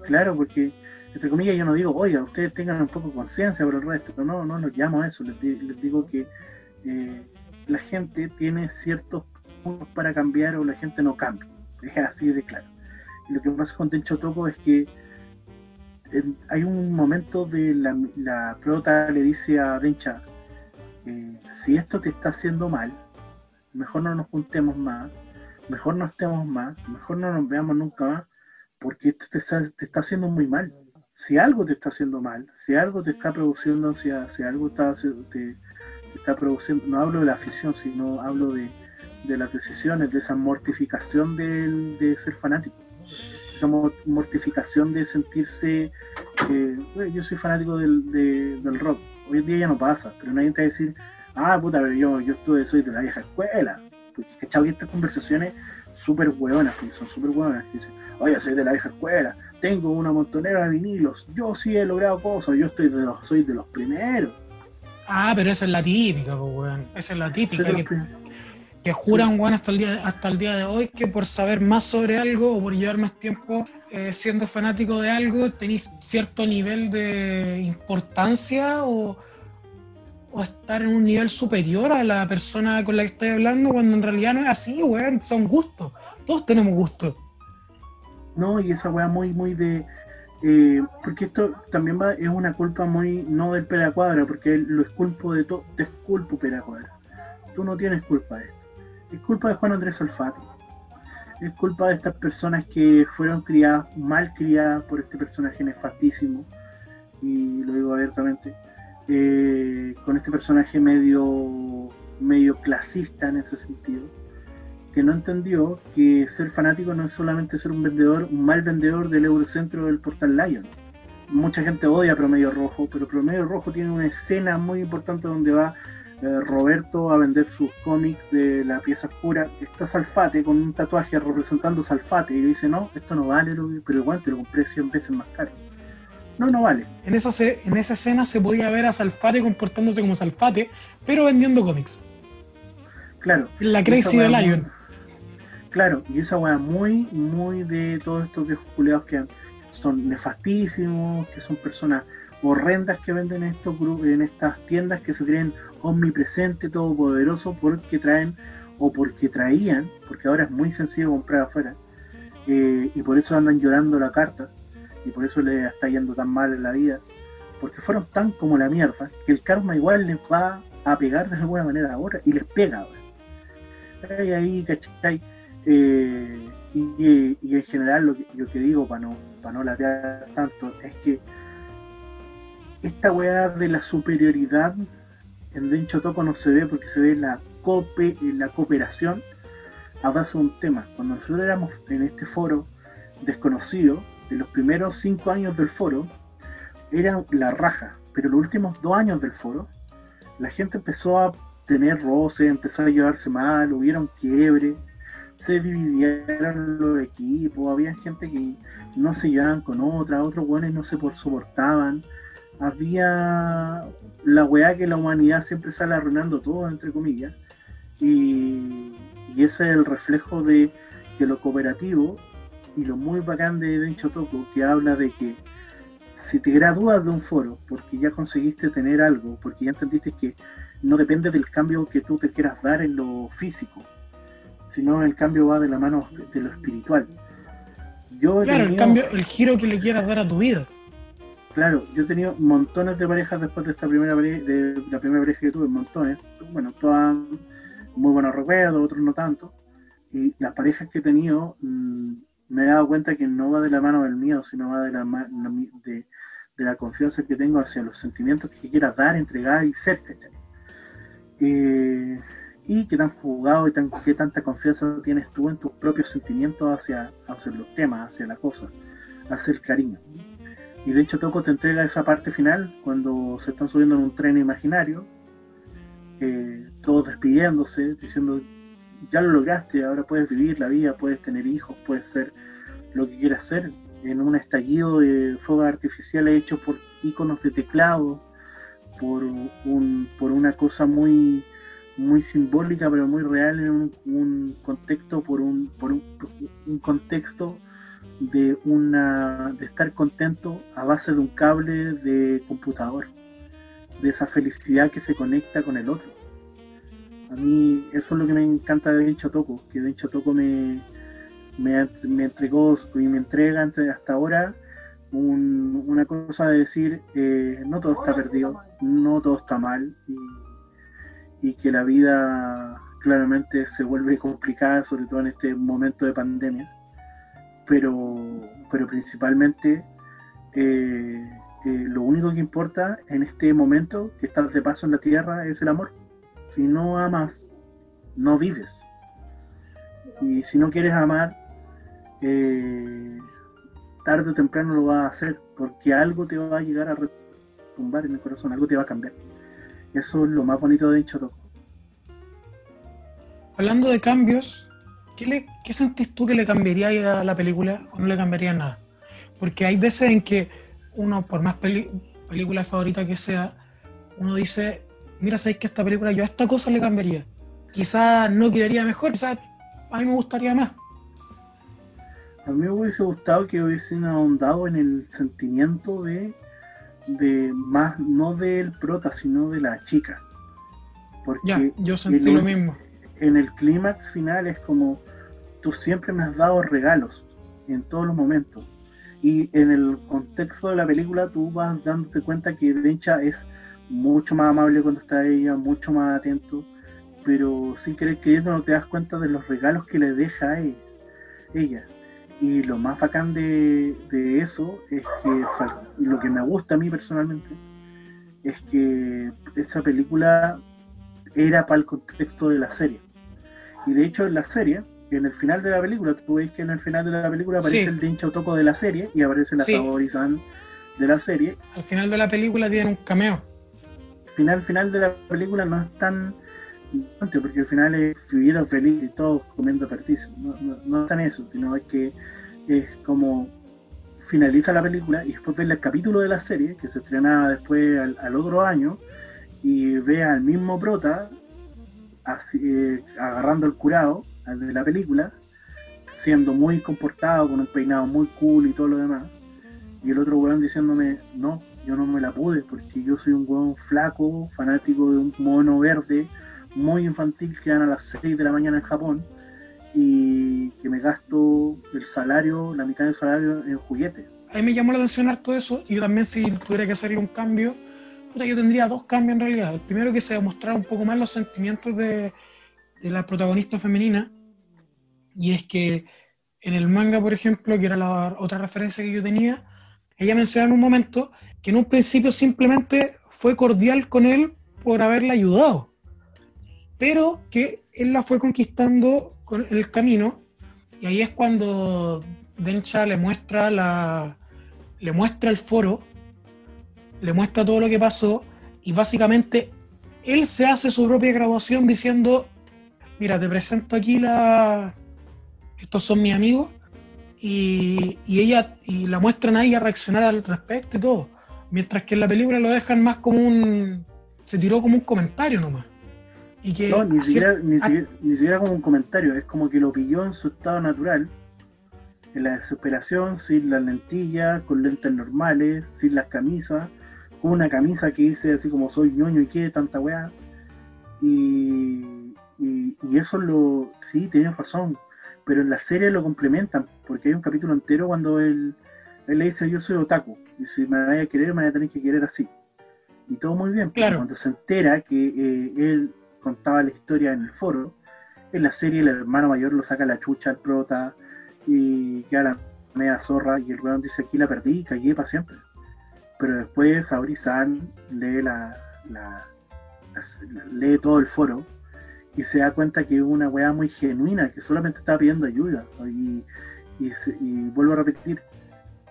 Claro, porque entre comillas, yo no digo, oiga, ustedes tengan un poco de conciencia por el resto, no, no los llamo a eso, les, digo que eh, la gente tiene ciertos puntos para cambiar o la gente no cambia, es así de claro. Lo que pasa con Tencho Toco es que hay un momento de la, la prota le dice a Dencha, eh, si esto te está haciendo mal, mejor no nos juntemos más, mejor no estemos más, mejor no nos veamos nunca más, porque esto te te está haciendo muy mal si algo te está haciendo mal, si algo te está produciendo ansiedad, si algo está, te, está produciendo, no hablo de la afición, sino hablo de, las decisiones, de esa mortificación de, ser fanático, esa mortificación de sentirse, eh, yo soy fanático del, rock, hoy en día ya no pasa, pero nadie te va a decir, ah, puta, pero yo, yo estuve, soy de la vieja escuela, porque cachado que estas conversaciones súper hueonas, son súper hueonas, que dicen, oye, soy de la vieja escuela, tengo una montonera de vinilos, yo sí he logrado cosas, yo estoy de los, soy de los primeros.
Ah, pero esa es la típica, pues, weón. Esa es la típica. Que, juran, weón, hasta el, día, hasta el día de hoy que por saber más sobre algo o por llevar más tiempo eh, siendo fanático de algo, tenéis cierto nivel de importancia o, o estar en un nivel superior a la persona con la que estoy hablando, cuando en realidad no es así, weón. Son gustos. Todos tenemos gustos.
No, y esa weá muy, muy de. Eh, porque esto también va, es una culpa muy. No del Peracuadra, porque lo esculpo de todo. Te esculpo Peracuadra. Tú no tienes culpa de esto. Es culpa de Juan Andrés Alfati. Es culpa de estas personas que fueron criadas, mal criadas por este personaje nefastísimo. Y lo digo abiertamente. Eh, con este personaje medio medio clasista en ese sentido que no entendió que ser fanático no es solamente ser un vendedor, un mal vendedor del Eurocentro del Portal Lion. Mucha gente odia Promedio Rojo, pero Promedio Rojo tiene una escena muy importante donde va eh, Roberto a vender sus cómics de la pieza oscura. Está Salfate con un tatuaje representando Salfate y dice, no, esto no vale, pero igual te lo compré 100 veces más caro. No, no vale.
En esa, en esa escena se podía ver a Salfate comportándose como Salfate, pero vendiendo cómics.
Claro.
La Crazy de Lion.
Claro, y esa weá muy, muy de todos estos viejos culeados que son nefastísimos, que son personas horrendas que venden estos en estas tiendas que se creen omnipresente, todopoderoso, porque traen o porque traían, porque ahora es muy sencillo comprar afuera, eh, y por eso andan llorando la carta, y por eso les está yendo tan mal en la vida, porque fueron tan como la mierda, que el karma igual les va a pegar de alguna manera ahora, y les pega ahora. Y ahí, ¿cachai? Eh, y, en general lo que, digo para no, para no latear tanto es que esta weá de la superioridad en Dencho Toco no se ve porque se ve la, cope, la cooperación a base de un tema. Cuando nosotros éramos en este foro desconocido, en los primeros cinco años del foro, era la raja, pero los últimos dos años del foro, la gente empezó a tener roce, empezó a llevarse mal, hubieron quiebre, se dividieron los equipos, había gente que no se llevaban con otra, otros buenos no se soportaban, había la weá que la humanidad siempre sale arruinando todo, entre comillas, y, ese es el reflejo de que lo cooperativo y lo muy bacán de Dencho Toco, que habla de que si te gradúas de un foro porque ya conseguiste tener algo, porque ya entendiste que no depende del cambio que tú te quieras dar en lo físico, sino el cambio va de la mano de lo espiritual.
Yo claro, el cambio, el giro que le quieras dar a tu vida.
Claro, yo he tenido montones de parejas después de esta primera de la primera pareja que tuve, montones. Bueno, todas muy buenos recuerdos, otros no tanto. Y las parejas que he tenido, mm, me he dado cuenta que no va de la mano del mío, sino va de la, de, de la confianza que tengo hacia los sentimientos que quieras dar, entregar y ser. Eh, y qué tan jugado y qué tanta confianza tienes tú en tus propios sentimientos hacia, hacia los temas, hacia la cosa, hacia el cariño. Y de hecho Toco te entrega esa parte final cuando se están subiendo en un tren imaginario, eh, todos despidiéndose, diciendo, ya lo lograste, ahora puedes vivir la vida, puedes tener hijos, puedes ser lo que quieras ser, en un estallido de fuegos artificiales hechos por iconos de teclado, por, un, por una cosa muy muy simbólica pero muy real en un, contexto por un, por un, contexto de una de estar contento a base de un cable de computador de esa felicidad que se conecta con el otro. A mí eso es lo que me encanta de Dencho Toco que Dencho Toco me, me, me entregó y me entrega hasta ahora una cosa de decir eh, no todo está perdido no todo está mal y y que la vida claramente se vuelve complicada, sobre todo en este momento de pandemia, pero, pero principalmente eh, eh, lo único que importa en este momento que estás de paso en la tierra es el amor. Si no amas, no vives. Y si no quieres amar, eh, tarde o temprano lo vas a hacer, porque algo te va a llegar a retumbar en el corazón, algo te va a cambiar. Eso es lo más bonito de dicho Toco.
Hablando de cambios, ¿qué, le, ¿qué sentís tú que le cambiaría a la película o no le cambiaría nada? Porque hay veces en que uno, por más película favorita que sea, uno dice, mira, sabéis que esta película yo a esta cosa le cambiaría. Quizás no quedaría mejor, quizás a mí me gustaría más.
A mí me hubiese gustado que hubiesen ahondado en el sentimiento de de más, no del prota, sino de la chica.
Porque yo sentí lo mismo.
En el clímax final es como, tú siempre me has dado regalos en todos los momentos. Y en el contexto de la película tú vas dándote cuenta que Dencha es mucho más amable cuando está ella, mucho más atento, pero sin querer queriendo no te das cuenta de los regalos que le deja a ella. Y lo más bacán de, eso es que, y lo que me gusta a mí personalmente, es que esta película era para el contexto de la serie. Y de hecho en la serie, en el final de la película, tú veis que en el final de la película aparece el Dincho Toco de la serie y aparece la sí. de la serie.
Al final de la película tiene un cameo.
Al final, final de la película no es tan porque al final es vivieron feliz y todos comiendo perdices. No, no, no es tan eso, sino es que es como finaliza la película y después ves el capítulo de la serie que se estrenaba después al, otro año y ve al mismo prota eh, agarrando el curado al de la película siendo muy comportado con un peinado muy cool y todo lo demás y el otro weón diciéndome no yo no me la pude porque yo soy un weón flaco fanático de un mono verde muy infantil que dan a las 6 de la mañana en Japón y que me gasto el salario, la mitad del salario en juguetes.
A mí me llamó la atención todo eso y yo también si tuviera que hacer un cambio, yo tendría dos cambios en realidad. El primero que se mostrar un poco más los sentimientos de, de la protagonista femenina y es que en el manga, por ejemplo, que era la otra referencia que yo tenía, ella menciona en un momento que en un principio simplemente fue cordial con él por haberla ayudado pero que él la fue conquistando con el camino y ahí es cuando Dencha le muestra la le muestra el foro, le muestra todo lo que pasó y básicamente él se hace su propia graduación diciendo, mira, te presento aquí la, estos son mis amigos, y, y ella, y la muestran a ella reaccionar al respecto y todo. Mientras que en la película lo dejan más como un. se tiró como un comentario nomás.
Y que no, ni siquiera, ni, siquiera, como un comentario, es como que lo pilló en su estado natural, en la desesperación, sin las lentillas, con lentes normales, sin las camisas, con una camisa que dice así como soy ñoño y qué, tanta weá. Y, y, y, eso lo. sí, tienes razón, pero en la serie lo complementan, porque hay un capítulo entero cuando él, él le dice: Yo soy otaku, y si me vaya a querer, me voy a tener que querer así. Y todo muy bien, pero cuando se entera que eh, él contaba la historia en el foro, en la serie el hermano mayor lo saca la chucha al prota y queda la media zorra y el weón dice aquí la perdí y cagué para siempre. Pero después Saori-san lee la, lee todo el foro y se da cuenta que es una weá muy genuina, que solamente estaba pidiendo ayuda. Y, y vuelvo a repetir,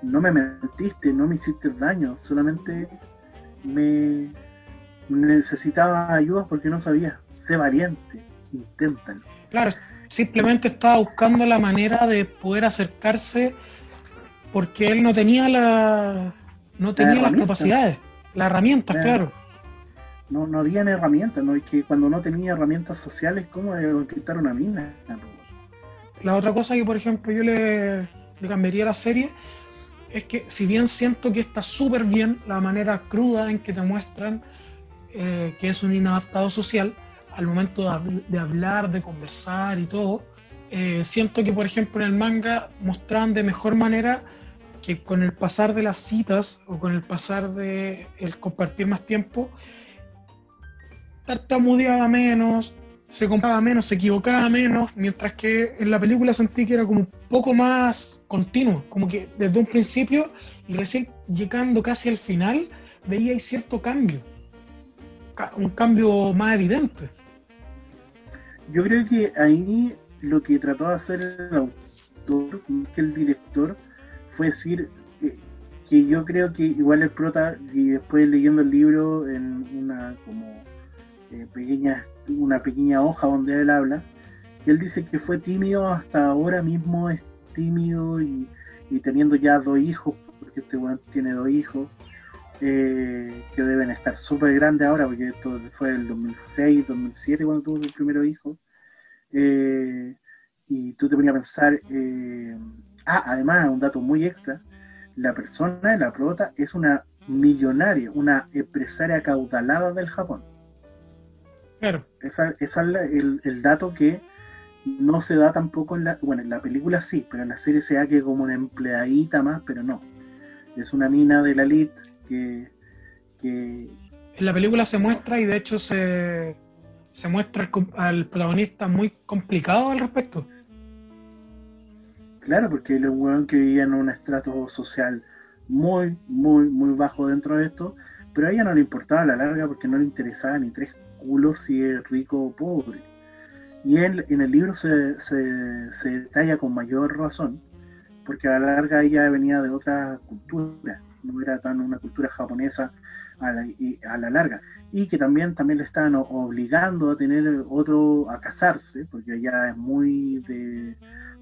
no me mentiste, no me hiciste daño, solamente me necesitaba ayuda porque no sabía. Sé valiente, inténtalo.
Claro, simplemente estaba buscando la manera de poder acercarse porque él no tenía la no tenía las capacidades, las herramientas, claro.
No, no habían herramientas, ¿no? Es que cuando no tenía herramientas sociales, ¿cómo conquistar una mina?
La otra cosa que, por ejemplo, yo le, le cambiaría a la serie es que si bien siento que está súper bien la manera cruda en que te muestran eh, que es un inadaptado social, al momento de, hablar, de conversar y todo, eh, siento que por ejemplo en el manga mostraban de mejor manera que con el pasar de las citas o con el pasar de el compartir más tiempo, tartamudeaba menos, se compraba menos, se equivocaba menos, mientras que en la película sentí que era como un poco más continuo, como que desde un principio y recién llegando casi al final veía ahí cierto cambio, un cambio más evidente.
Yo creo que ahí lo que trató de hacer el autor, que el director, fue decir eh, que yo creo que igual el prota, y después leyendo el libro en una como eh, pequeña una pequeña hoja donde él habla, que él dice que fue tímido hasta ahora mismo es tímido y, teniendo ya dos hijos, porque este weón tiene dos hijos, eh, que deben estar súper grandes ahora, porque esto fue el 2006, 2007 cuando tuvo el primer hijo. Eh, y tú te ponías a pensar, eh, ah, además, un dato muy extra, la persona, la prota, es una millonaria, una empresaria caudalada del Japón.
Claro.
Esa, es el, dato que no se da tampoco en la. Bueno, en la película sí, pero en la serie se da que como una empleadita más, pero no. Es una mina de la elite que,
En la película se muestra y de hecho se, se muestra al, protagonista muy complicado al respecto.
Claro, porque un weón que vivía en un estrato social muy, muy, muy bajo dentro de esto, pero a ella no le importaba la larga porque no le interesaba ni tres si es rico o pobre. Y él, en el libro se, se, detalla con mayor razón, porque a la larga ella venía de otra cultura, no era tan una cultura japonesa a la, a la larga, y que también, también le estaban obligando a tener otro, a casarse, porque allá es muy de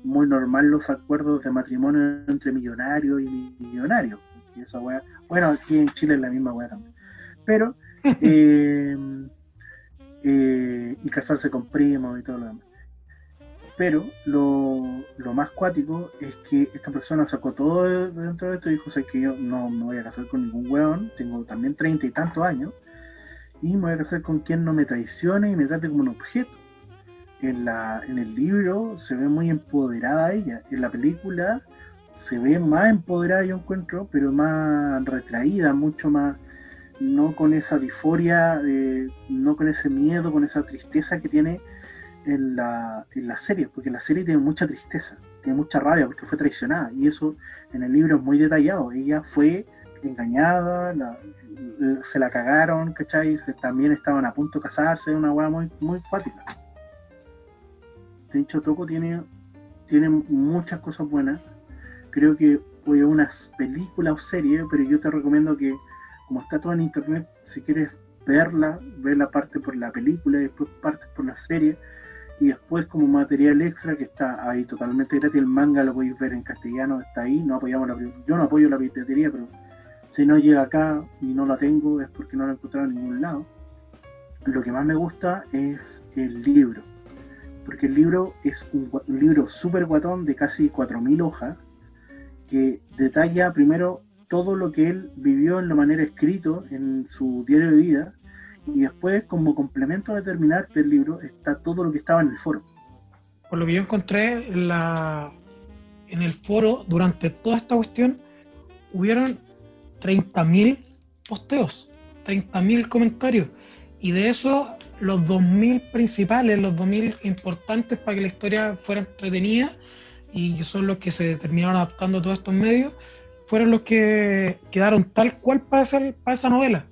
muy normal los acuerdos de matrimonio entre millonarios y millonarios. Y esa bueno, aquí en Chile es la misma weá también. Pero eh, eh, y casarse con primos y todo lo demás. Pero lo, más cuático es que esta persona sacó todo dentro de esto y dijo, sé que yo no me voy a casar con ningún weón, tengo también treinta y tantos años, y me voy a casar con quien no me traicione y me trate como un objeto. En, la, en el libro se ve muy empoderada ella, en la película se ve más empoderada yo encuentro, pero más retraída, mucho más no con esa disforia, eh, no con ese miedo, con esa tristeza que tiene en la, en la serie, porque la serie tiene mucha tristeza, tiene mucha rabia porque fue traicionada, y eso en el libro es muy detallado. Ella fue engañada, se la cagaron, ¿cachai? también estaban a punto de casarse, una hueá muy, muy cuática. hecho Toco tiene, tiene muchas cosas buenas. Creo que fue una película o serie, pero yo te recomiendo que como está todo en internet, si quieres verla, ve la parte por la película y después parte por la serie y después como material extra que está ahí totalmente gratis, el manga lo podéis ver en castellano, está ahí, no apoyamos la, yo no apoyo la piratería, pero si no llega acá y no la tengo es porque no la he encontrado en ningún lado. Lo que más me gusta es el libro, porque el libro es un, libro súper guatón de casi 4.000 hojas, que detalla primero todo lo que él vivió en la manera escrito en su diario de vida, y después como complemento a terminar del libro está todo lo que estaba en el foro.
Por lo que yo encontré en, la, en el foro durante toda esta cuestión, hubieron 30.000 posteos, 30.000 comentarios. Y de eso, los 2.000 principales, los 2.000 importantes para que la historia fuera entretenida, y que son los que se terminaron adaptando a todos estos medios, fueron los que quedaron tal cual para para esa novela.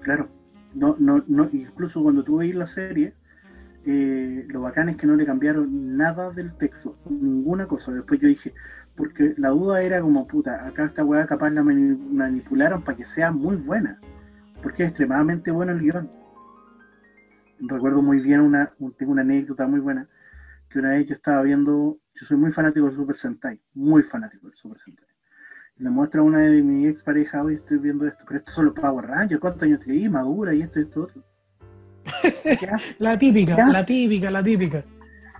Claro, no, no, no, incluso cuando tú veis la serie, eh, lo bacán es que no le cambiaron nada del texto, ninguna cosa. Después yo dije, porque la duda era como, puta, acá esta weá capaz la manipularon para que sea muy buena, porque es extremadamente bueno el guion. Recuerdo muy bien una, tengo una anécdota muy buena, que una vez yo estaba viendo, yo soy muy fanático del Super Sentai, muy fanático del Super Sentai le muestra a una de mi ex pareja, hoy estoy viendo esto, pero esto solo Power Rangers, ¿cuántos años tiene? Madura y esto y esto otro.
la típica, la típica, la típica.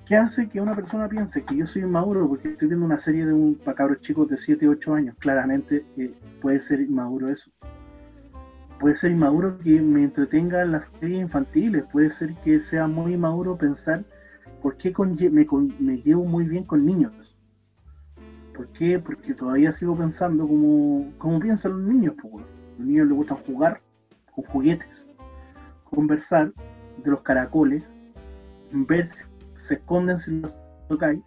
¿Qué hace que una persona piense que yo soy inmaduro porque estoy viendo una serie de un cabros chicos de 7, 8 años? Claramente eh, puede ser inmaduro eso. Puede ser inmaduro que me entretenga en las series infantiles, puede ser que sea muy inmaduro pensar por qué me, me llevo muy bien con niños ¿Por qué? Porque todavía sigo pensando como, como piensan los niños. Pues, los niños les gusta jugar con juguetes, conversar de los caracoles, ver si se esconden si los tocáis,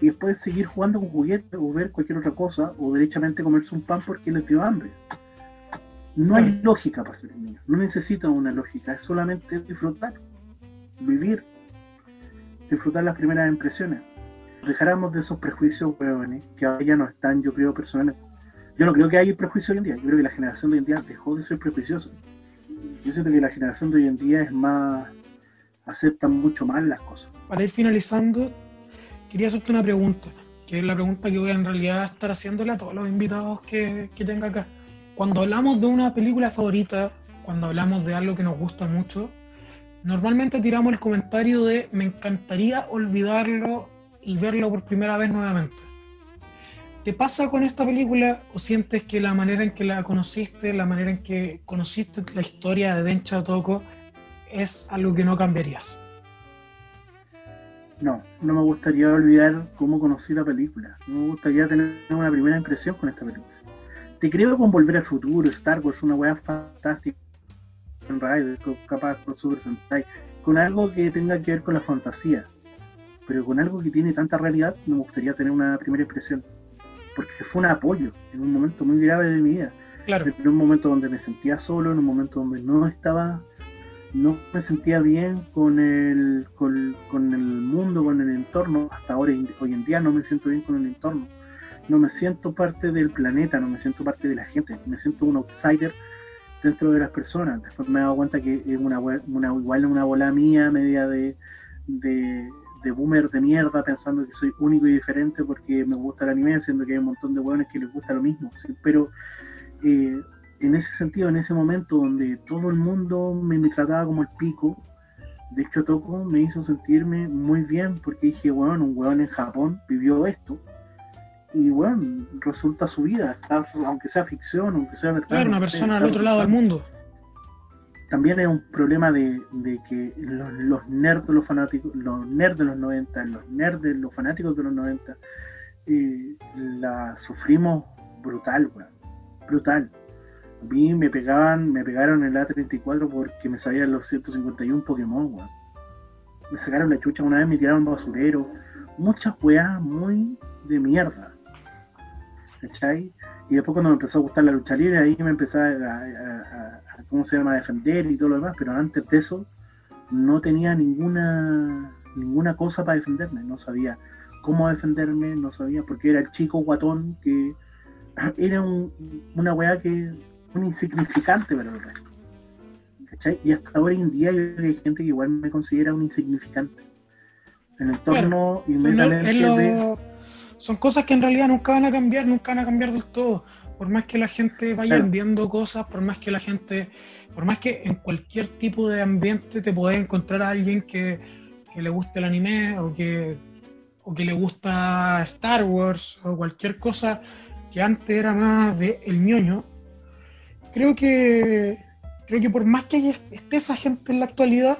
y después seguir jugando con juguetes o ver cualquier otra cosa, o derechamente comerse un pan porque les dio hambre. No hay lógica para ser niño, no necesita una lógica, es solamente disfrutar, vivir, disfrutar las primeras impresiones dejáramos de esos prejuicios, weones, que ahora ya no están, yo creo, personalmente. Yo no creo que haya prejuicio hoy en día, yo creo que la generación de hoy en día dejó de ser prejuiciosa. Yo siento que la generación de hoy en día es más, acepta mucho más las cosas.
Para ir finalizando, quería hacerte una pregunta, que es la pregunta que voy a en realidad estar haciéndole a todos los invitados que, que tenga acá. Cuando hablamos de una película favorita, cuando hablamos de algo que nos gusta mucho, normalmente tiramos el comentario de me encantaría olvidarlo y verlo por primera vez nuevamente. ¿Te pasa con esta película o sientes que la manera en que la conociste, la manera en que conociste la historia de Dencha Toko es algo que no cambiarías?
No, no me gustaría olvidar cómo conocí la película. No me gustaría tener una primera impresión con esta película. Te creo con Volver al Futuro, Star Wars, una weá fantástica, Rider, capaz con Super Sentai, con algo que tenga que ver con la fantasía pero con algo que tiene tanta realidad me gustaría tener una primera impresión, porque fue un apoyo en un momento muy grave de mi vida,
claro.
en un momento donde me sentía solo, en un momento donde no estaba, no me sentía bien con el, con, el mundo, con el entorno, hasta ahora, hoy en día no me siento bien con el entorno, no me siento parte del planeta, no me siento parte de la gente, me siento un outsider dentro de las personas. Después me he dado cuenta que es una, una igual una bola mía, media de, de boomer de mierda pensando que soy único y diferente porque me gusta el anime, siendo que hay un montón de hueones que les gusta lo mismo. Pero eh, en ese sentido, en ese momento donde todo el mundo me, trataba como el pico, de hecho Toco me hizo sentirme muy bien porque dije, bueno, un hueón en Japón vivió esto. Y bueno, resulta su vida, aunque sea ficción, aunque sea verdad.
Claro, una persona al otro lado del mundo
también es un problema de, que los, nerds de los fanáticos, los nerds de los 90, los nerds de los fanáticos de los 90, eh, la sufrimos brutal, brutal. A mí me pegaban, me pegaron el A34 porque me sabían los 151 Pokémon, Me sacaron la chucha una vez, me tiraron basurero. Muchas weas muy de mierda. ¿Cachai? Y después cuando me empezó a gustar la lucha libre, ahí me empecé a cómo se llama, defender y todo lo demás, pero antes de eso no tenía ninguna, ninguna cosa para defenderme, no sabía cómo defenderme, no sabía, porque era el chico guatón que era una weá que un insignificante pero el resto. ¿cachai? Y hasta hoy en día hay gente que igual me considera un insignificante. En el entorno
y Son cosas que en realidad nunca van a cambiar, nunca van a cambiar del todo. Por más que la gente vaya viendo cosas, por más que la gente, por más que en cualquier tipo de ambiente te puedes encontrar a alguien que, que le guste el anime o que, o que le gusta Star Wars o cualquier cosa que antes era más de el ñoño, creo que creo que por más que esté esa gente en la actualidad,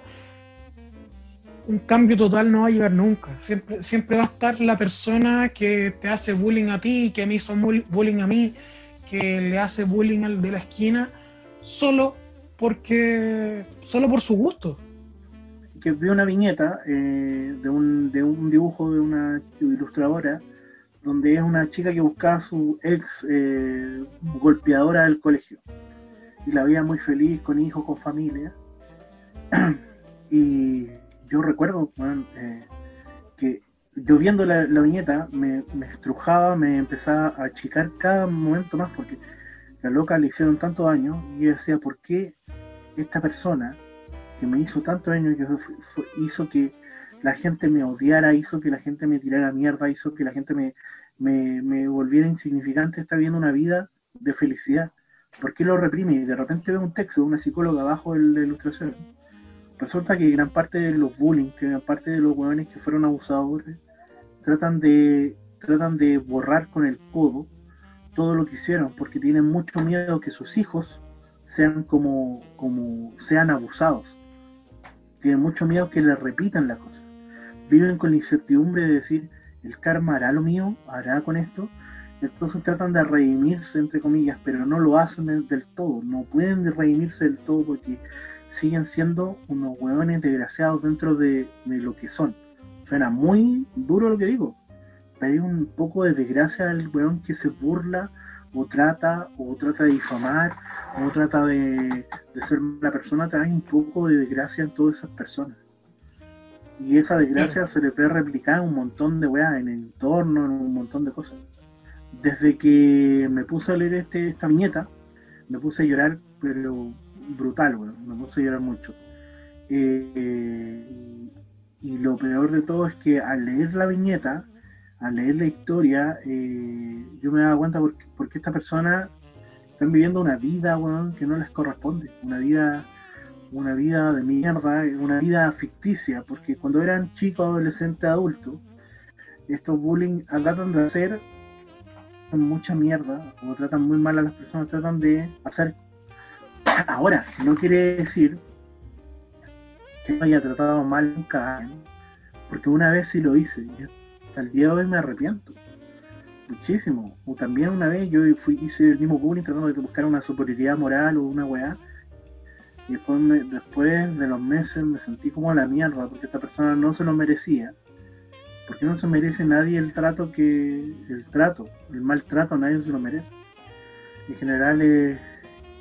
un cambio total no va a llegar nunca. Siempre, siempre va a estar la persona que te hace bullying a ti, que me hizo bullying a mí, que le hace bullying al de la esquina, solo porque solo por su gusto.
Que vi una viñeta eh, de, un, de un dibujo de una ilustradora donde es una chica que buscaba a su ex eh, golpeadora del colegio. Y la veía muy feliz, con hijos, con familia. y yo recuerdo eh, que yo viendo la, viñeta me, estrujaba, me empezaba a achicar cada momento más porque la loca le hicieron tanto daño y yo decía, ¿por qué esta persona que me hizo tanto daño hizo que la gente me odiara, hizo que la gente me tirara mierda, hizo que la gente me, me, volviera insignificante, está viviendo una vida de felicidad. ¿Por qué lo reprime? Y de repente veo un texto de una psicóloga abajo en la ilustración. Resulta que gran parte de los bullying, que gran parte de los hueones que fueron abusadores, tratan de, tratan de borrar con el codo todo lo que hicieron, porque tienen mucho miedo que sus hijos sean como, como sean abusados. Tienen mucho miedo que les repitan la cosa viven con la incertidumbre de decir, el karma hará lo mío, hará con esto. Entonces tratan de redimirse, entre comillas, pero no lo hacen del todo. No pueden redimirse del todo porque siguen siendo unos hueones desgraciados dentro de, lo que son. Suena muy duro lo que digo, pero hay un poco de desgracia al hueón que se burla o trata, o trata de difamar, o trata de, de ser una persona, trae un poco de desgracia en todas esas personas. Y esa desgracia se le puede replicar en un montón de weas, en el entorno, en un montón de cosas. Desde que me puse a leer este, esta viñeta, me puse a llorar, pero brutal, weón. Me puse a llorar mucho. Eh, y lo peor de todo es que al leer la viñeta, al leer la historia, eh, yo me daba cuenta porque, porque esta persona están viviendo una vida, weón, que no les corresponde. Una vida una vida de mierda, una vida ficticia, porque cuando eran chicos, adolescentes, adultos, estos bullying tratan de hacer mucha mierda, o tratan muy mal a las personas, tratan de hacer... Ahora, no quiere decir que no haya tratado mal nunca, porque una vez sí lo hice, y hasta el día de hoy me arrepiento. Muchísimo. O también una vez yo fui, hice el mismo bullying tratando de buscar una superioridad moral o una weá y después, después de los meses me sentí como la mierda, porque esta persona no se lo merecía. Porque no se merece nadie el trato que. el trato, el maltrato, nadie se lo merece. En general es,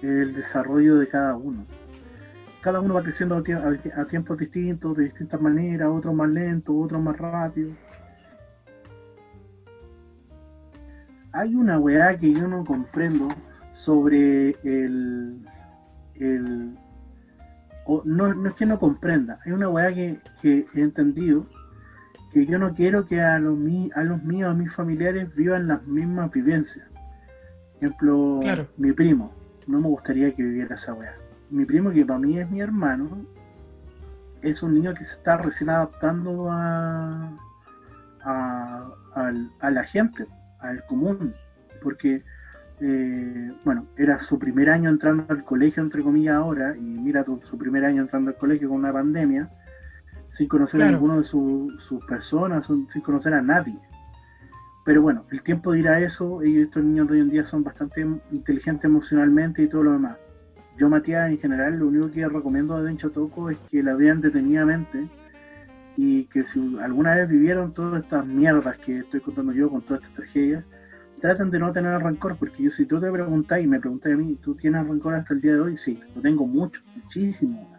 el desarrollo de cada uno. Cada uno va creciendo a, tiempos distintos, de distintas maneras, otros más lento, otros más rápido. Hay una weá que yo no comprendo sobre el, el no, es que no comprenda, hay una weá que, he entendido que yo no quiero que a los, a los míos, a mis familiares vivan las mismas vivencias. Por ejemplo, mi primo, no me gustaría que viviera esa weá. Mi primo, que para mí es mi hermano, es un niño que se está recién adaptando a, a, a la gente, al común, porque eh, bueno, era su primer año entrando al colegio, entre comillas, ahora, y mira su primer año entrando al colegio con una pandemia, sin conocer a ninguno de sus personas, sin conocer a nadie. Pero bueno, el tiempo dirá eso, y estos niños de hoy en día son bastante inteligentes emocionalmente y todo lo demás. Yo, Matías, en general, lo único que recomiendo a Toco es que la vean detenidamente y que si alguna vez vivieron todas estas mierdas que estoy contando yo con todas estas tragedias, traten de no tener rencor, porque yo si tú te preguntas y me preguntas a mí, ¿tú tienes rencor hasta el día de hoy? Sí, lo tengo mucho, muchísimo.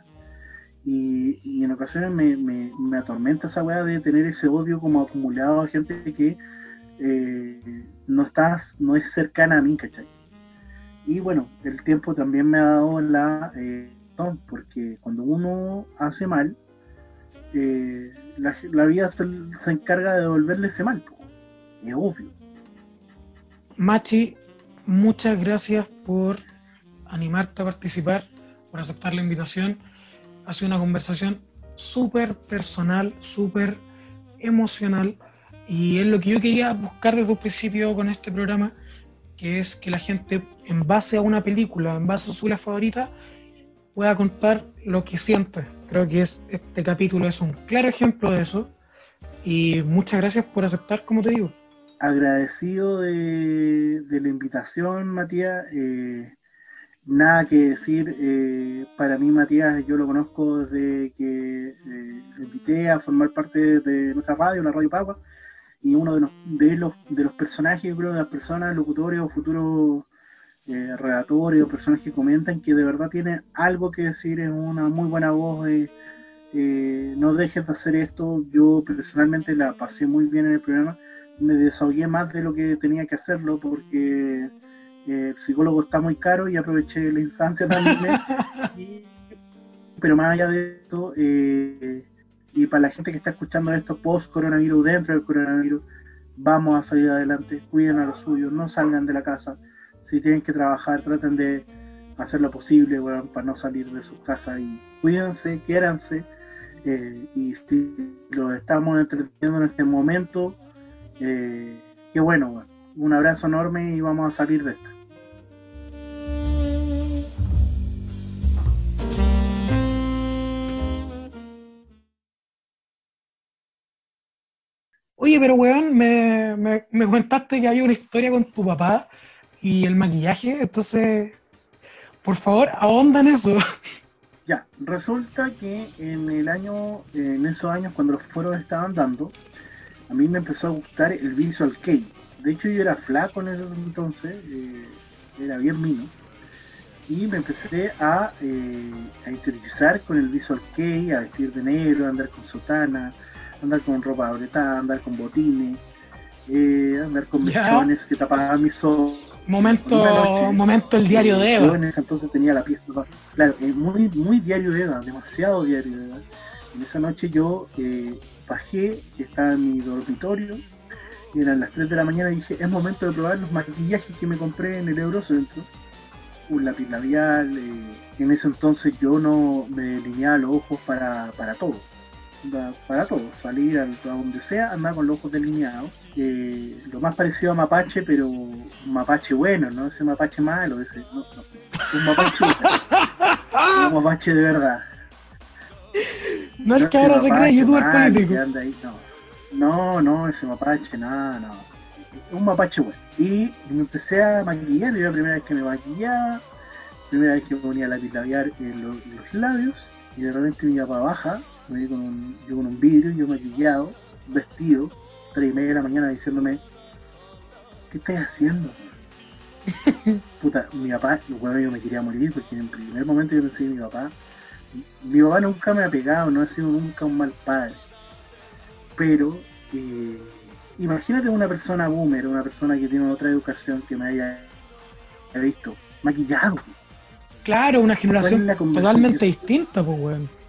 Y, en ocasiones me, me, atormenta esa weá de tener ese odio como acumulado a gente que eh, no estás, no es cercana a mí, ¿cachai? Y bueno, el tiempo también me ha dado la eh, porque cuando uno hace mal, eh, la, vida se, encarga de devolverle ese mal, es obvio.
Machi, muchas gracias por animarte a participar, por aceptar la invitación. Ha sido una conversación súper personal, súper emocional, y es lo que yo quería buscar desde un principio con este programa, que es que la gente, en base a una película, en base a su favorita, pueda contar lo que siente. Creo que es, este capítulo es un claro ejemplo de eso. Y muchas gracias por aceptar, como te digo.
Agradecido de, la invitación, Matías. Eh, nada que decir. Eh, para mí, Matías, yo lo conozco desde que eh, lo invité a formar parte de nuestra radio, la Radio Pagua. Y uno de los, de los, de los personajes, creo, de las personas, locutores o futuros eh, relatores o personas que comentan que de verdad tiene algo que decir, es una muy buena voz. Eh, eh, no dejes de hacer esto. Yo personalmente la pasé muy bien en el programa. Me desahogué más de lo que tenía que hacerlo porque el psicólogo está muy caro y aproveché la instancia también. pero más allá de esto, y para la gente que está escuchando esto post-coronavirus, dentro del coronavirus, vamos a salir adelante, cuiden a los suyos, no salgan de la casa si tienen que trabajar, traten de hacer lo posible para no salir de sus casas y cuídense, quiéranse. Eh, y si lo estamos entreteniendo en este momento, eh, qué bueno, un abrazo enorme y vamos a salir de esta.
Pero weón, me, me, me, contaste que había una historia con tu papá y el maquillaje, entonces, por favor, ahonda en eso.
Ya, resulta que en el año, en esos años cuando los foros estaban dando, a mí me empezó a gustar el Visual Kei. De hecho yo era flaco en ese entonces, eh, era bien mino. Y me empecé a, eh, a interiorizar con el Visual Kei, a vestir de negro, a andar con sotana, andar con ropa apretada, a andar con botines, eh, andar con mechones que tapaban mis ojos
Momento, momento el diario de Eva.
Yo en ese entonces tenía la pieza, claro, eh, muy, muy diario de Eva, demasiado diario de Eva. En esa noche yo eh, bajé, estaba en mi dormitorio, y eran las 3 de la mañana y dije, es momento de probar los maquillajes que me compré en el Eurocentro. Un lápiz labial, eh, en ese entonces yo no me delineaba los ojos para, para todo para todo, salir a, donde sea, andar con los ojos delineados. Eh, lo más parecido a mapache, pero un mapache bueno, no ese mapache malo, ese, no, un mapache un mapache de verdad.
No, es que ahora se cree youtuber político.
no. no, ese mapache, nada, no. Un mapache bueno. Y me empecé a maquillar, era la primera vez que me maquillaba, primera vez que me ponía la labial en los, los labios, y de repente mi papá baja me con un, yo con un vidrio, yo maquillado, vestido, tres y media de la mañana diciéndome, ¿qué estás haciendo? Puta, mi papá, bueno, yo me quería morir porque en el primer momento yo pensé que mi papá, mi papá nunca me ha pegado, no ha sido nunca un mal padre. Pero, eh, imagínate una persona boomer, una persona que tiene otra educación que me haya visto maquillado.
Claro, una generación totalmente distinta, pues, weón.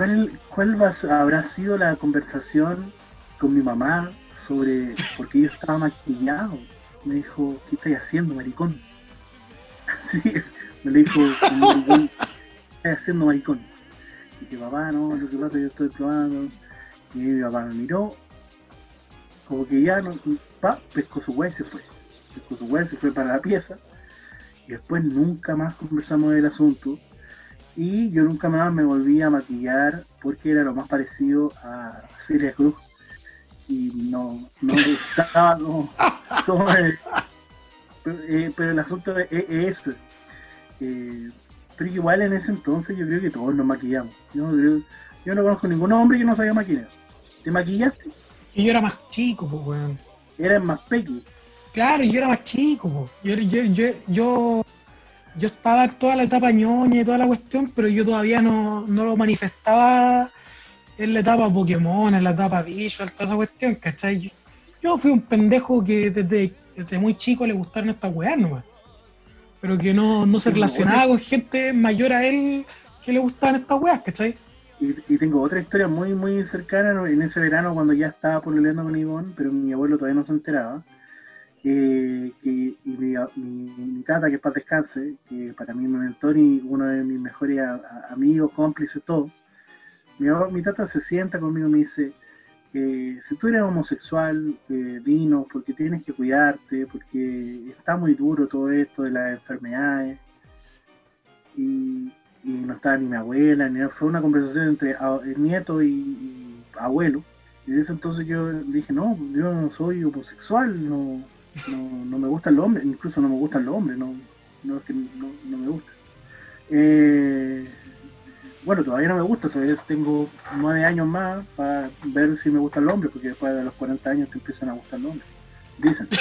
¿Cuál, cuál habrá sido la conversación con mi mamá sobre por qué yo estaba maquillado? Me dijo, ¿qué estás haciendo, maricón? Sí, me dijo, ¿qué estás haciendo, maricón? Y que papá, no, lo que pasa es que yo estoy probando. Y mi papá me miró, como que ya no, pa, pescó su hueá y se fue. Pescó su hueá y se fue para la pieza. Y después nunca más conversamos del asunto y yo nunca más me volví a maquillar porque era lo más parecido a Celia Cruz. Y no, no estaba como, eh, pero, el asunto es, es eh, pero igual en ese entonces yo creo que todos nos maquillamos. Yo, yo no conozco ningún hombre que no se haya maquillado. ¿Te maquillaste?
Y yo era más chico, pues, weón.
Eras más pequeño.
Claro, yo era más chico, pues. Yo, yo, yo, yo yo estaba en toda la etapa ñoña y toda la cuestión, pero yo todavía no, lo manifestaba en la etapa Pokémon, en la etapa Visual, toda esa cuestión, ¿cachai? Yo, fui un pendejo que desde, muy chico le gustaron estas weas nomás. pero que no, no se relacionaba con gente mayor a él que le gustaban estas weas, ¿cachai?
Y, y, tengo otra historia muy, muy cercana en ese verano cuando ya estaba pololeando con Ivonne, pero mi abuelo todavía no se enteraba. Que, y mi, mi, tata, que es para descanse, que para mí mi mentor y uno de mis mejores amigos, cómplices, todo. Mi, tata se sienta conmigo y me dice, eh, si tú eres homosexual, eh, dinos, porque tienes que cuidarte, porque está muy duro todo esto de las enfermedades. Y, no estaba ni mi abuela, ni fue una conversación entre nieto y, abuelo. Y en ese entonces yo dije, no, yo no soy homosexual, no, no, me gustan los hombres, incluso no me gustan los hombres, no, no es que no, me gusta. Eh, bueno, todavía no me gusta, todavía tengo nueve años más para ver si me gustan los hombres, porque después de los 40 años te empiezan a gustar los hombres, dicen.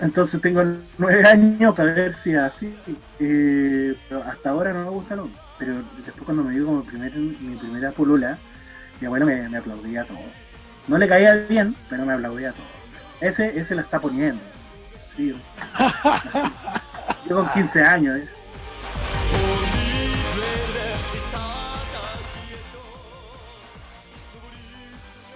Entonces tengo nueve años para ver si así. Eh, pero hasta ahora no me gusta el hombre. Pero después cuando me dio como mi primera polola, mi abuelo me, me, aplaudía todo. No le caía bien, pero me aplaudía todo. Ese, ese la está poniendo. Sí, yo con 15 años, ¿eh?